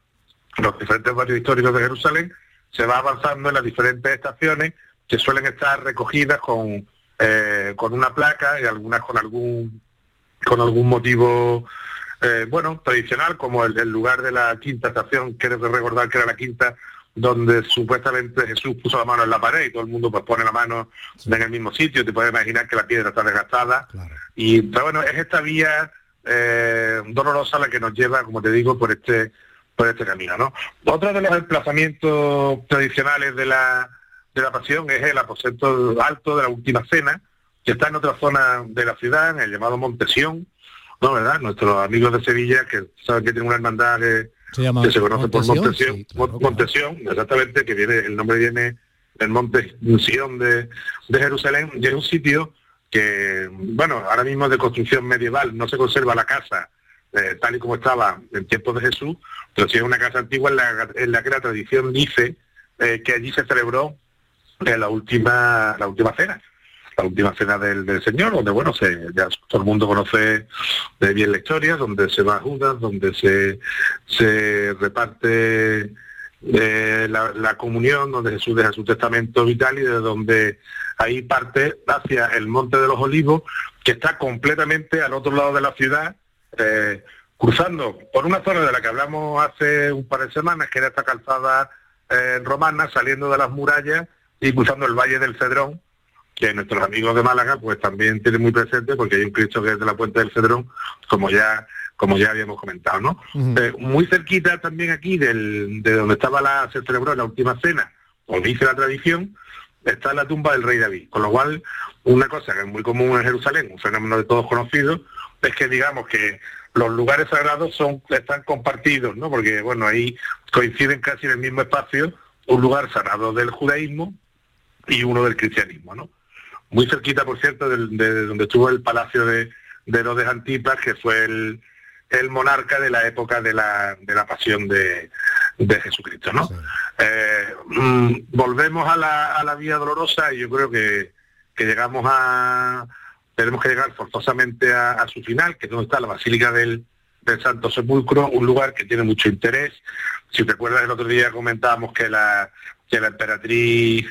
los diferentes barrios históricos de Jerusalén, se va avanzando en las diferentes estaciones que suelen estar recogidas con, eh, con una placa y algunas con algún con algún motivo eh, bueno tradicional como el, el, lugar de la quinta estación quiero recordar que era la quinta donde supuestamente Jesús puso la mano en la pared y todo el mundo pues pone la mano en el mismo sitio, te puedes imaginar que la piedra está desgastada. Y pero bueno, es esta vía eh, dolorosa la que nos lleva, como te digo, por este por este camino, ¿no? Otro de los emplazamientos tradicionales de la de la pasión es el aposento alto de la última cena, que está en otra zona de la ciudad, en el llamado Montesión, ¿no? ¿Verdad? Nuestros amigos de Sevilla, que saben que tienen una hermandad que se que se conoce por Montesión, exactamente, que viene, el nombre viene del Monte de, de Jerusalén, y es un sitio que, bueno, ahora mismo de construcción medieval, no se conserva la casa eh, tal y como estaba en tiempos de Jesús, pero sí es una casa antigua en la, en la que la tradición dice eh, que allí se celebró eh, la última la última cena la última cena del, Señor, donde bueno, ya todo el mundo conoce bien la historia, donde se va a Judas, donde se, se reparte eh, la, comunión, donde Jesús deja su testamento vital y de donde ahí parte hacia el Monte de los Olivos, que está completamente al otro lado de la ciudad, eh, cruzando por una zona de la que hablamos hace un par de semanas, que era esta calzada eh, romana, saliendo de las murallas y cruzando el Valle del Cedrón, que nuestros amigos de Málaga pues también tienen muy presente porque hay un Cristo que es de la Puente del Cedrón, como ya como ya habíamos comentado, ¿no? Eh, muy cerquita también aquí del, de donde estaba la, se celebró la última cena, o dice la tradición, está la tumba del rey David. Con lo cual, una cosa que es muy común en Jerusalén, un fenómeno de todos conocidos, es que digamos que los lugares sagrados son están compartidos, ¿no? Porque bueno, ahí coinciden casi en el mismo espacio un lugar sagrado del judaísmo y uno del cristianismo, ¿no? Muy cerquita, por cierto, del- de, donde estuvo el palacio de, de Herodes Antipas, que fue el, el monarca de la época de la, de la pasión de, de Jesucristo, ¿no? Eh, mm, volvemos a la, a la vía dolorosa y yo creo que, que llegamos a tenemos que llegar forzosamente a, a su final, que es donde está la Basílica del, del Santo Sepulcro, un lugar que tiene mucho interés. Si te acuerdas, el otro día comentábamos que la, que la emperatriz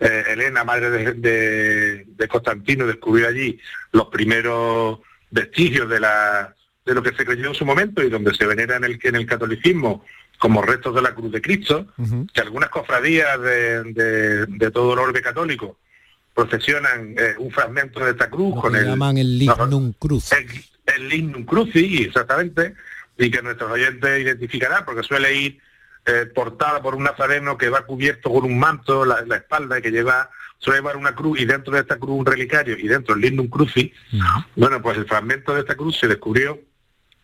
eh, Elena, madre de, de- de Constantino, descubrió allí los primeros vestigios de, la, de lo que se creyó en su momento y donde se venera en el, en el catolicismo como restos de la cruz de Cristo, que algunas cofradías de, de- de todo el orbe católico procesionan eh, un fragmento de esta cruz con Le el, llaman el lignum cruz. el, el lignum cruci, exactamente, y que nuestros oyentes identificarán, porque suele ir eh, portada por un nazareno que va cubierto con un manto, la, la espalda, y que lleva, suele llevar una cruz, y dentro de esta cruz un relicario, y dentro el lignum cruci, bueno, pues el fragmento de esta cruz se descubrió,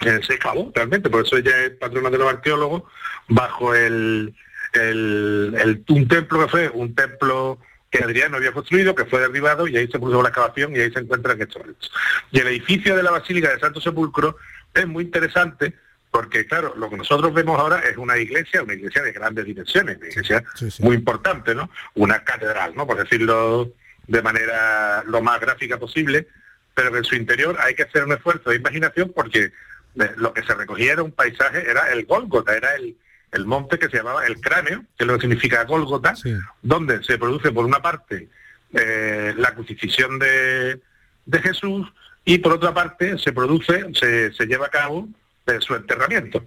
eh, se excavó realmente, por eso ella es patrona de los arqueólogos, bajo el, el, el- un templo que fue un templo que Adriano había construido, que fue derribado, y ahí se produjo la excavación y ahí se encuentran estos restos. Y el edificio de la Basílica de Santo Sepulcro es muy interesante porque, claro, lo que nosotros vemos ahora es una iglesia, una iglesia de grandes dimensiones, una iglesia muy importante, ¿no? Una catedral, ¿no? Por decirlo de manera lo más gráfica posible, pero que en su interior hay que hacer un esfuerzo de imaginación porque eh, lo que se recogía era un paisaje, era el Gólgota, era el, el monte que se llamaba el cráneo, que es lo que significa Gólgota, donde se produce por una parte eh, la crucifixión de, de Jesús y por otra parte se produce, se, se lleva a cabo eh, su enterramiento.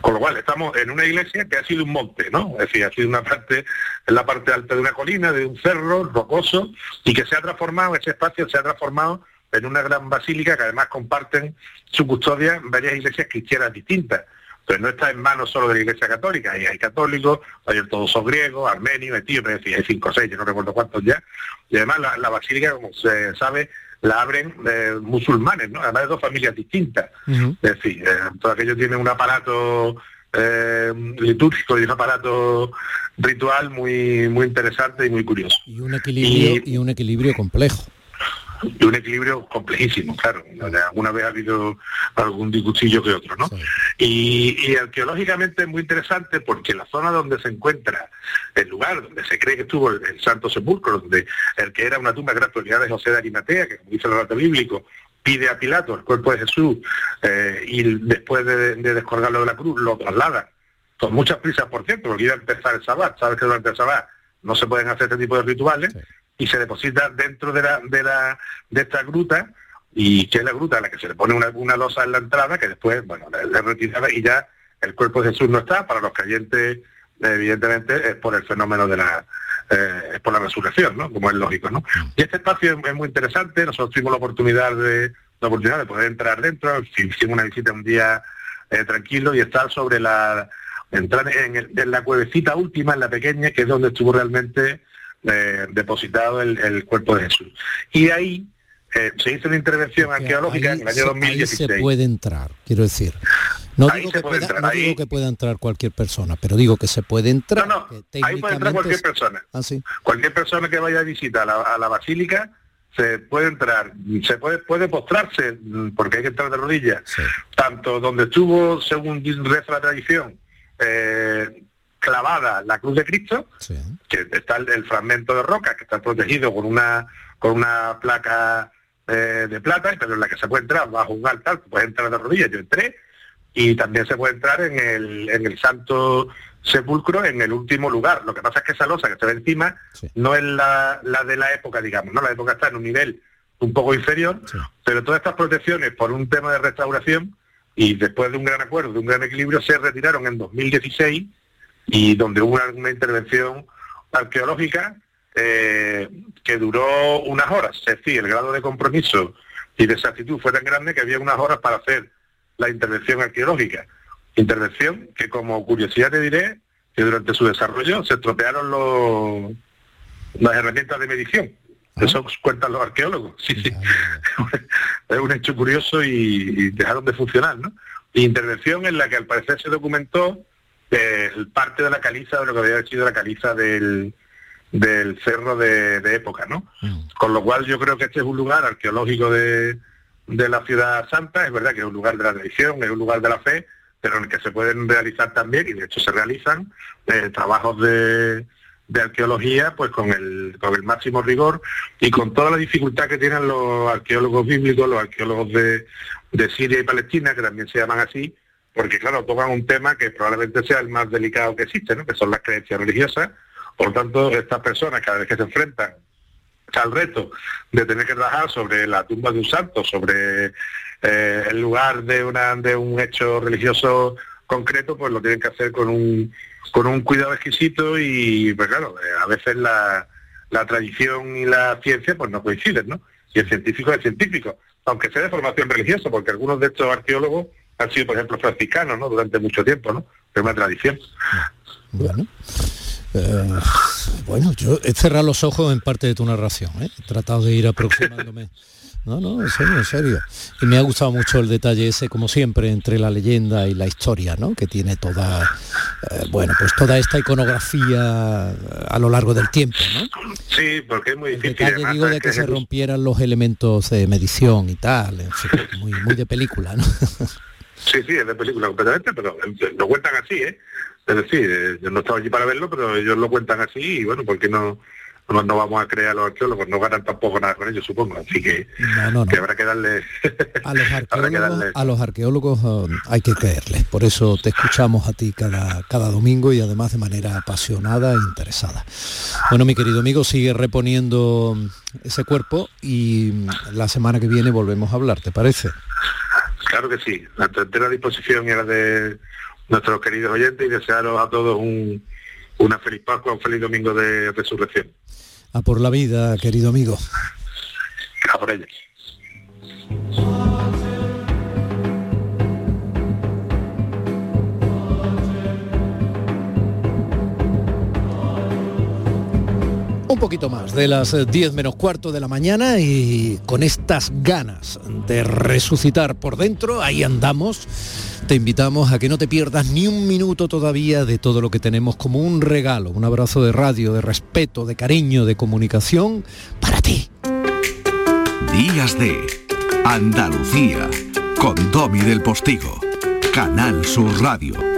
Con lo cual estamos en una iglesia que ha sido un monte, ¿no? Es decir, ha sido una parte, en la parte alta de una colina, de un cerro rocoso, y que se ha transformado, ese espacio se ha transformado en una gran basílica que además comparten su custodia varias iglesias cristianas distintas. Pero no está en manos solo de la iglesia católica, hay, hay católicos, hay ortodoxos griegos, armenios, etíopes, es decir, hay cinco o seis, yo no recuerdo cuántos ya. Y además la, la basílica, como se sabe, la abren eh, musulmanes, ¿no? Además de dos familias distintas. Es decir, eh, todo aquello tiene un aparato eh, litúrgico y un aparato ritual muy muy interesante y muy curioso. Y un equilibrio, y un equilibrio complejo. Y un equilibrio complejísimo, claro. Alguna vez ha habido algún disgustillo que otro, ¿no? Y, y arqueológicamente es muy interesante porque la zona donde se encuentra el lugar donde se cree que estuvo el, el Santo Sepulcro, donde el que era una tumba que era propiedad de José de Arimatea, que como dice el relato bíblico, pide a Pilato el cuerpo de Jesús eh, y después de, de descolgarlo de la cruz lo traslada con muchas prisas, por cierto, porque iba a empezar el sabbat, sabes que durante el sabbat no se pueden hacer este tipo de rituales, y se deposita dentro de la, de la de esta gruta, y que es la gruta a la que se le pone una, una losa en la entrada, que después, bueno, es retirada y ya el cuerpo de Jesús no está, para los creyentes, evidentemente, es por el fenómeno de la eh, es por la resurrección, ¿no? Como es lógico, ¿no? Y este espacio es, es muy interesante, nosotros tuvimos la oportunidad de la oportunidad de poder entrar dentro, hicimos una visita un día eh, tranquilo y estar sobre la entrar en, el- en la cuevecita última, en la pequeña, que es donde estuvo realmente eh, depositado el, el cuerpo de Jesús. Y ahí eh, se hizo una intervención arqueológica en el año se- ahí 2016. se puede entrar, quiero decir. No, digo, que puede pueda, entrar, no ahí- digo que pueda entrar cualquier persona, pero digo que se puede entrar. que Ahí puede entrar cualquier persona. Ah, sí. Cualquier persona que vaya a visitar a la, a la basílica se puede entrar, se puede puede postrarse, mm, porque hay que entrar de rodillas, tanto donde estuvo, según reza la tradición, eh, clavada la cruz de Cristo, que está el, el fragmento de roca que está protegido con una con una placa eh, de plata, pero en la que se puede entrar bajo un altar, puede entrar de rodillas, yo entré, y también se puede entrar en el, en el Santo Sepulcro en el último lugar. Lo que pasa es que esa losa que se ve encima no es la, la de la época, digamos, ¿no? La época está en un nivel un poco inferior, pero todas estas protecciones por un tema de restauración y después de un gran acuerdo, de un gran equilibrio, se retiraron en 2016 y donde hubo una, intervención arqueológica eh, que duró unas horas. Es decir, el grado de compromiso y de exactitud fue tan grande que había unas horas para hacer la intervención arqueológica. Intervención que como curiosidad te diré que durante su desarrollo se estropearon los, las herramientas de medición. Eso cuentan los arqueólogos. Sí, sí. es un hecho curioso y, y dejaron de funcionar, ¿no? Intervención en la que al parecer se documentó eh, parte de la caliza de lo que había sido la caliza del, del cerro de, de época, ¿no? Con lo cual yo creo que este es un lugar arqueológico de, de la ciudad santa, es verdad que es un lugar de la tradición, es un lugar de la fe, pero en el que se pueden realizar también, y de hecho se realizan, eh, trabajos de, de arqueología pues con el, con el máximo rigor y con toda la dificultad que tienen los arqueólogos bíblicos, los arqueólogos de, de Siria y Palestina, que también se llaman así, porque claro, tocan un tema que probablemente sea el más delicado que existe, ¿no? que son las creencias religiosas. Por tanto, estas personas cada vez que se enfrentan al reto de tener que trabajar sobre la tumba de un santo, sobre eh, el lugar de, una, de un hecho religioso concreto, pues lo tienen que hacer con un, con un cuidado exquisito y, pues claro, eh, a veces la, la tradición y la ciencia pues no coinciden, ¿no? Y el científico es científico, aunque sea de formación religiosa, porque algunos de estos arqueólogos han sido, por ejemplo, franciscanos, ¿no? Durante mucho tiempo, ¿no? Es una tradición. Bueno. eh, bueno, yo he cerrado los ojos en parte de tu narración, ¿eh? he tratado de ir aproximándome. No, no, en serio, en serio. Y me ha gustado mucho el detalle ese, como siempre, entre la leyenda y la historia, ¿no? Que tiene toda, eh, bueno, pues toda esta iconografía a lo largo del tiempo, ¿no? Sí, porque es muy difícil. Detalle, además, digo, de ¿sabes que se rompieran los elementos de medición y tal, en fin, muy, muy de película, ¿no? Sí, sí, es de película completamente, pero eh, lo cuentan así, ¿eh? Es decir, eh, yo no estaba allí para verlo, pero ellos lo cuentan así y bueno, ¿por qué no, no, no vamos a creer a los arqueólogos? No ganan tampoco nada con ellos, supongo. Así que, No, habrá que darle... A los habrá que arqueólogos, darle... a los arqueólogos hay que creerles, por eso te escuchamos a ti cada, cada domingo y además de manera apasionada e interesada. Bueno, mi querido amigo, sigue reponiendo ese cuerpo y la semana que viene volvemos a hablar, ¿te parece? Claro que sí, la entera disposición era de nuestros queridos oyentes y desearos a todos un, una feliz Pascua, un feliz domingo de resurrección. A por la vida, querido amigo. A por ellos. Un poquito más de las eh, 10 menos cuarto de la mañana y con estas ganas de resucitar por dentro, ahí andamos. Te invitamos a que no te pierdas ni un minuto todavía de todo lo que tenemos como un regalo, un abrazo de radio, de respeto, de cariño, de comunicación para ti. Días de Andalucía con Domi del Postigo, Canal Sur Radio.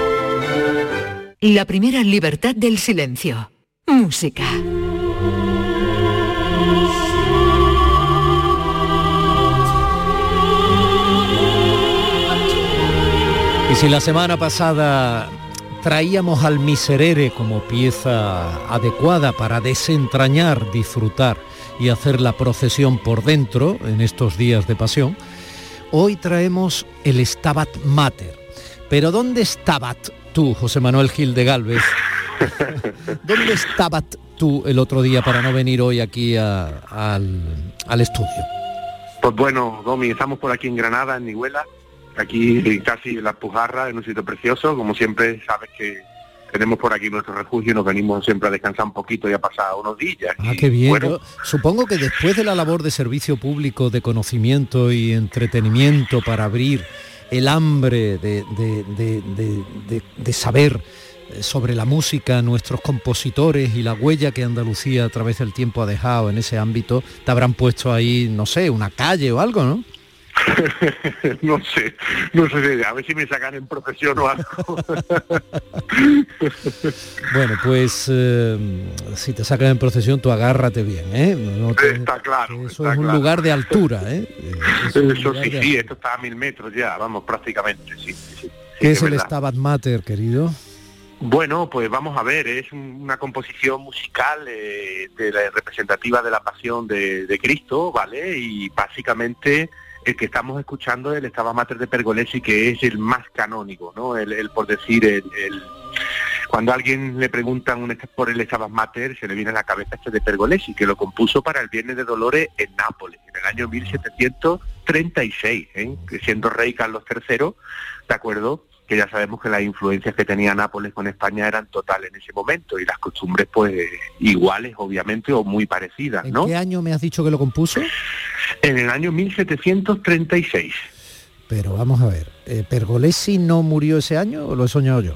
La primera libertad del silencio. Música. Y si la semana pasada traíamos al Miserere como pieza adecuada para desentrañar, disfrutar y hacer la procesión por dentro en estos días de pasión, hoy traemos el Stabat Mater. Pero ¿dónde estabat tú, José Manuel Gil de Galvez? ¿Dónde estabat tú el otro día para no venir hoy aquí a- al, al estudio? Pues bueno, Domi, estamos por aquí en Granada, en Nihuela, aquí casi en las Pujarras, en un sitio precioso, como siempre sabes que tenemos por aquí nuestro refugio y nos venimos siempre a descansar un poquito y a pasar unos días. Ah, qué bien. bueno, Yo supongo que después de la labor de servicio público, de conocimiento y entretenimiento para abrir el hambre de, de- de- saber sobre la música, nuestros compositores y la huella que Andalucía a través del tiempo ha dejado en ese ámbito, te habrán puesto ahí, no sé, una calle o algo, ¿no? no sé, no sé, a ver si me sacan en profesión o algo. Bueno, pues eh, si te sacan en procesión, tú agárrate bien, ¿eh? No te- está claro. eso está es un claro. lugar de altura, ¿eh? Es Eso sí, sí, esto está a mil metros ya, vamos, prácticamente, sí. sí, sí. ¿Qué es el verdad. Stabat Mater, querido? Bueno, pues vamos a ver, es un- una composición musical eh, de la representativa de la pasión de, de Cristo, ¿vale? Y básicamente el que estamos escuchando es el Stabat Mater de Pergolesi, que es el más canónico, ¿no? El, por decir, el, cuando a alguien le preguntan un, por el Stabat Mater, se le viene a la cabeza este de Pergolesi, que lo compuso para el Viernes de Dolores en Nápoles, en el año 1736, ¿eh? Siendo rey Carlos III, ¿de acuerdo? Que ya sabemos que las influencias que tenía Nápoles con España eran totales en ese momento y las costumbres pues iguales obviamente o muy parecidas, ¿En ¿no? qué año me has dicho que lo compuso? En el año 1736. Pero vamos a ver, eh, ¿Pergolesi no murió ese año o lo he soñado yo?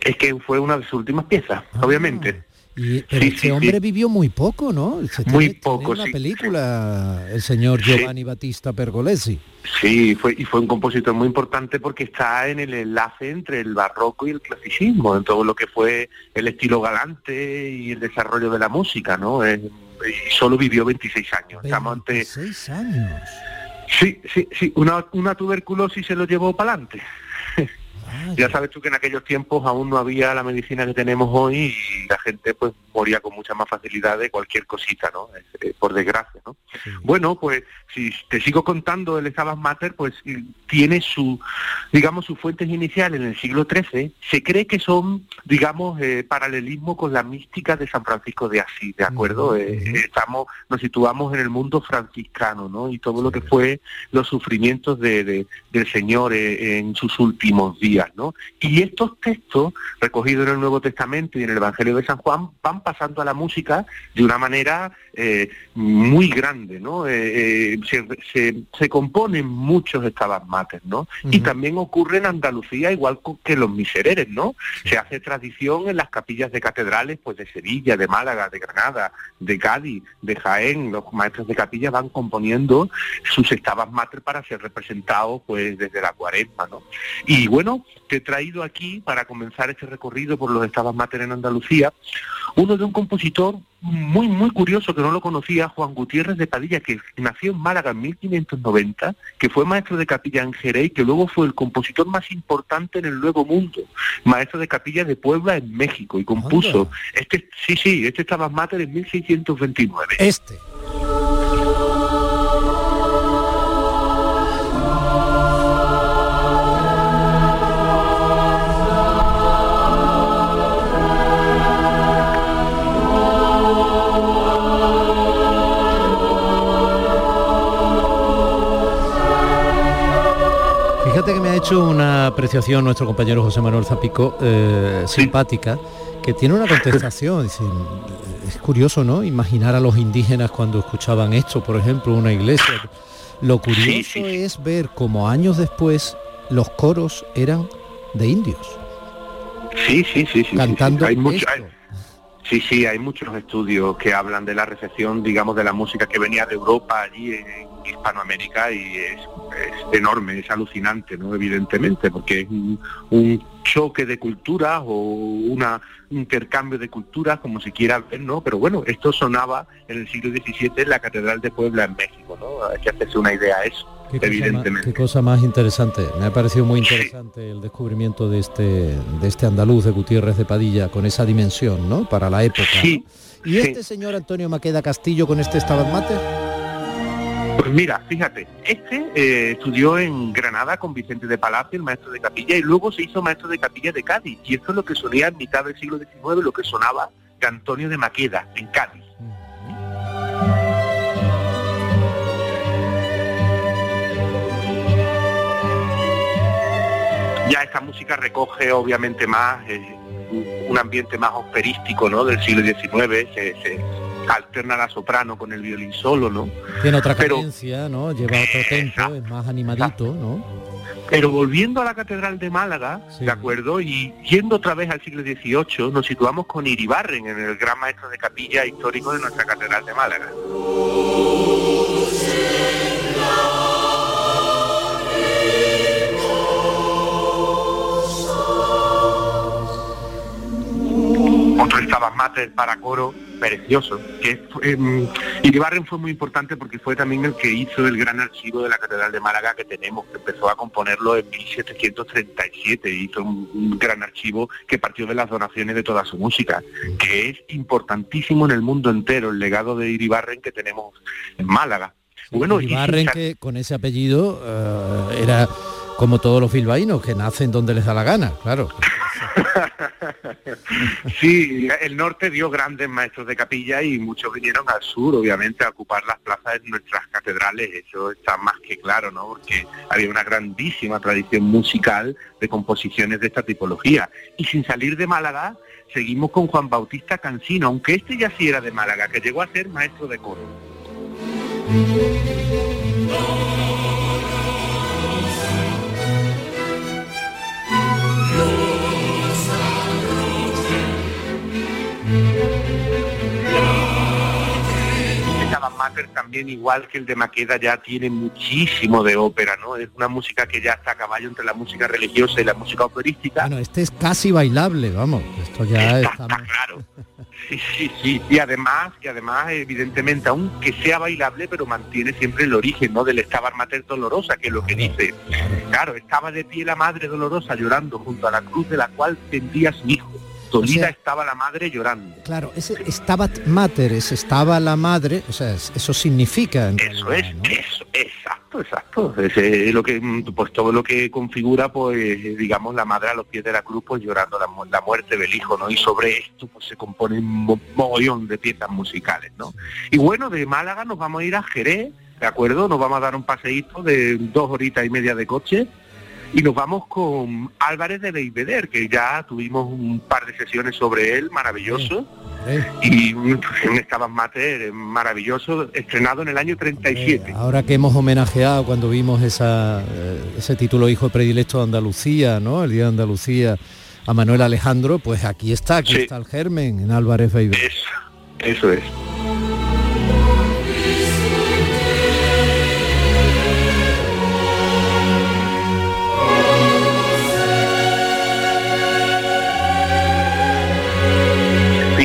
Es que fue una de sus últimas piezas, obviamente. Y, pero Sí, este sí, hombre sí. vivió muy poco, ¿no? Se Muy tiene- tiene poco, una sí, película, el señor. Giovanni Battista Pergolesi. Sí, fue, y fue un compositor muy importante porque está en el enlace entre el barroco y el clasicismo, en todo lo que fue el estilo galante y el desarrollo de la música, ¿no? Eh, y solo vivió 26 años. Estamos ante... 26 años. Sí, sí, sí, una, una tuberculosis se lo llevó para adelante. Ya sabes tú que en aquellos tiempos aún no había la medicina que tenemos hoy y la gente pues moría con mucha más facilidad de cualquier cosita, ¿no? Eh, por desgracia, ¿no? Bueno, pues si te sigo contando el Stabat Mater, pues tiene su, digamos, sus fuentes iniciales en el siglo XIII. Se cree que son, digamos, eh, paralelismo con la mística de San Francisco de Asís, ¿de acuerdo? Eh, estamos, nos situamos en el mundo franciscano, ¿no? Y todo lo que fue los sufrimientos de, de- del Señor eh, en sus últimos días, ¿no? Y estos textos, recogidos en el Nuevo Testamento y en el Evangelio de San Juan, van pasando a la música de una manera eh, muy grande, ¿no? Eh, eh, se, se- se componen muchos Stabat Mater, ¿no? Y también ocurre en Andalucía, igual que los misereres, ¿no? Se hace tradición en las capillas de catedrales, pues de Sevilla, de Málaga, de Granada, de Cádiz, de Jaén, los maestros de capilla van componiendo sus Stabat Mater para ser representados, pues desde la cuaresma, ¿no? Y bueno, te he traído aquí, para comenzar este recorrido por los Stabat Mater en Andalucía, uno de un compositor muy, muy curioso que no lo conocía, Juan Gutiérrez de Padilla, que nació en Málaga en 1590, que fue maestro de capilla en Jerez y que luego fue el compositor más importante en el Nuevo Mundo, maestro de capilla de Puebla en México y compuso este, sí, sí, este Stabat Mater en 1629. Este. Fíjate que me ha hecho una apreciación nuestro compañero José Manuel Zapico, eh, simpática, que tiene una contestación. Dice, es curioso, ¿no? Imaginar a los indígenas cuando escuchaban esto, por ejemplo, una iglesia. Lo curioso es ver cómo años después los coros eran de indios. Sí, sí, sí, sí, sí, sí. Cantando Hay mucho, esto. hay- sí, sí, hay muchos estudios que hablan de la recepción, digamos, de la música que venía de Europa allí en Hispanoamérica y es, enorme, es alucinante, ¿no? Evidentemente, porque es un, un choque de culturas o una, un intercambio de culturas, como se quiera ver, ¿no? Pero bueno, esto sonaba en el siglo XVII en la Catedral de Puebla en México, ¿no? Hay que hacerse una idea de eso, Qué cosa, más, evidentemente. qué cosa más interesante. Me ha parecido muy interesante el descubrimiento de este, de este andaluz de Gutiérrez de Padilla con esa dimensión, ¿no? Para la época. Sí, ¿no? ¿Y este señor Antonio Maqueda Castillo con este Stabat Mater? Pues mira, fíjate, este eh, estudió en Granada con Vicente de Palacio, el maestro de capilla, y luego se hizo maestro de capilla de Cádiz. Y esto es lo que sonía en mitad del siglo XIX, lo que sonaba de Antonio de Maqueda, en Cádiz. Ya esta música recoge obviamente más eh, un- ambiente más operístico ¿no? del siglo XIX, se, se alterna la soprano con el violín solo, ¿no? Tiene otra Pero- cadencia, ¿no? Lleva otro tempo, es más animadito, ¿no? Pero volviendo a la Catedral de Málaga, ¿de acuerdo? Y yendo otra vez al siglo XVIII, nos situamos con Iribarren, en el gran maestro de capilla histórico de nuestra Catedral de Málaga. Mater para coro precioso. Que eh, Iribarren fue muy importante porque fue también el que hizo el gran archivo de la Catedral de Málaga que tenemos, que empezó a componerlo en 1737, hizo un, un gran archivo que partió de las donaciones de toda su música, que es importantísimo en el mundo entero, el legado de Iribarren que tenemos en Málaga. Bueno, y Barren que con ese apellido eh, era como todos los bilbaínos, que nacen donde les da la gana, claro. sí, el norte dio grandes maestros de capilla y muchos vinieron al sur, obviamente, a ocupar las plazas de nuestras catedrales. Eso está más que claro, ¿no? Porque había una grandísima tradición musical de composiciones de esta tipología. Y sin salir de Málaga, seguimos con Juan Bautista Cancino, aunque este ya sí era de Málaga, que llegó a ser maestro de coro. También, igual que el de Maqueda, ya tiene muchísimo de ópera, ¿no? Es una música que ya está a caballo entre la música religiosa y la música operística. Bueno, este es casi bailable, vamos. Esto ya está, claro. Sí, sí, sí. Y además, y además, evidentemente, aunque sea bailable, pero mantiene siempre el origen, ¿no? Del Estabar Mater Dolorosa, que es lo que dice. Claro, estaba de pie la Madre Dolorosa llorando junto a la cruz de la cual tendía su hijo dolida estaba la madre llorando. Claro, ese mater, ese estaba la madre, o sea, eso significa. eso es, eso, exacto, exacto. es lo que, pues todo lo que configura, pues, digamos, la madre a los pies de la cruz, pues llorando la, la muerte del hijo, ¿no? Y sobre esto, pues se compone un mogollón de piezas musicales, ¿no? Y bueno, de Málaga nos vamos a ir a Jerez, ¿de acuerdo? Nos vamos a dar un paseíto de dos horitas y media de coche y nos vamos con Álvarez de Beiveder, que ya tuvimos un par de sesiones sobre él, maravilloso. Y un, un Mater maravilloso, estrenado en el año 37. ahora que hemos homenajeado cuando vimos esa, eh, ese título Hijo Predilecto de Andalucía, ¿no? El Día de Andalucía a Manuel Alejandro, pues aquí está, aquí está el germen en Álvarez Beiveder. Eso, eso es.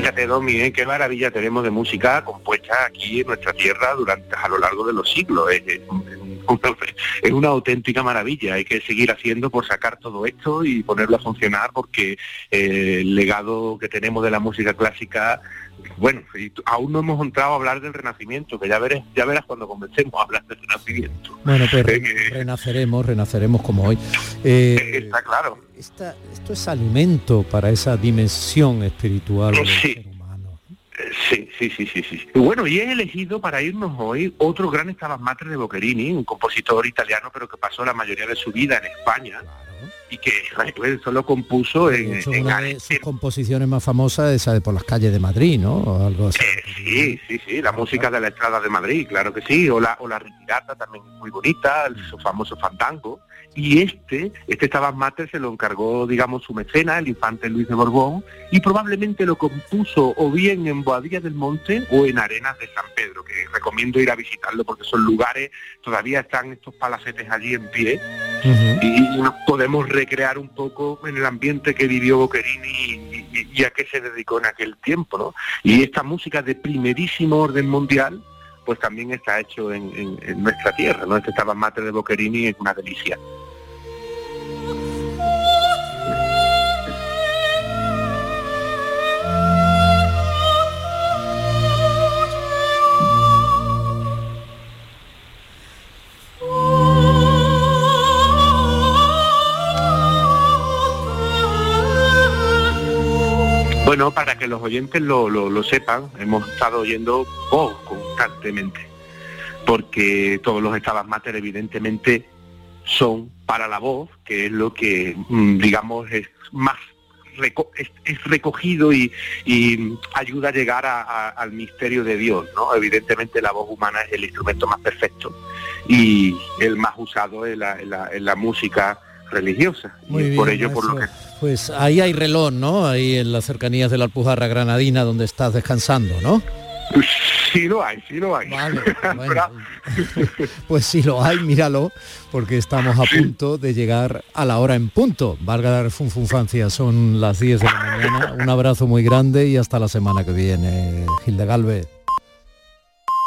Fíjate, Domi, ¿eh? qué maravilla tenemos de música compuesta aquí en nuestra tierra durante a lo largo de los siglos. una auténtica maravilla. Hay que seguir haciendo por sacar todo esto y ponerlo a funcionar porque eh, el legado que tenemos de la música clásica bueno, aún no hemos entrado a hablar del renacimiento, que ya verás, ya verás cuando comencemos a hablar del renacimiento. Bueno, pues renaceremos, renaceremos como hoy. Eh, está claro. esto es alimento para esa dimensión espiritual del sí. Sí, sí, sí, sí, sí. Bueno, y he elegido para irnos hoy otro gran Estaban Mater de Boccherini, un compositor italiano, pero que pasó la mayoría de su vida en España y que pues, solo compuso en, en una de sus composiciones más famosas esa de por las calles de Madrid no o algo así. Eh, sí sí sí la música de la estrada de Madrid claro que sí o la o la retirada también muy bonita su famoso fandango. Y este, este Stabat Mater se lo encargó, digamos, su mecena, el infante Luis de Borbón, y probablemente lo compuso o bien en Boadilla del Monte o en Arenas de San Pedro, que recomiendo ir a visitarlo porque son lugares, todavía están estos palacetes allí en pie, y podemos recrear un poco en el ambiente que vivió Boccherini y, a qué se dedicó en aquel tiempo, ¿no? Y esta música de primerísimo orden mundial, pues también está hecho en, nuestra tierra, ¿no? Este Stabat Mater de Boccherini es una delicia. Bueno, para que los oyentes lo, sepan, hemos estado oyendo voz constantemente, porque todos los estados mater evidentemente son para la voz, que es lo que, mm, digamos, es más es, recogido y, ayuda a llegar al misterio de Dios, ¿no? Evidentemente la voz humana es el instrumento más perfecto y el más usado en la, música religiosa. y por ello, por lo que pues ahí hay reloj, ¿no? Ahí en las cercanías de la Alpujarra Granadina donde estás descansando, ¿no? Sí lo hay, sí lo hay. Pues si lo hay, míralo, porque estamos a punto de llegar a la hora en punto. Valga la refunfunfancia, son las 10 de la mañana. Un abrazo muy grande y hasta la semana que viene, Gilda Galvez.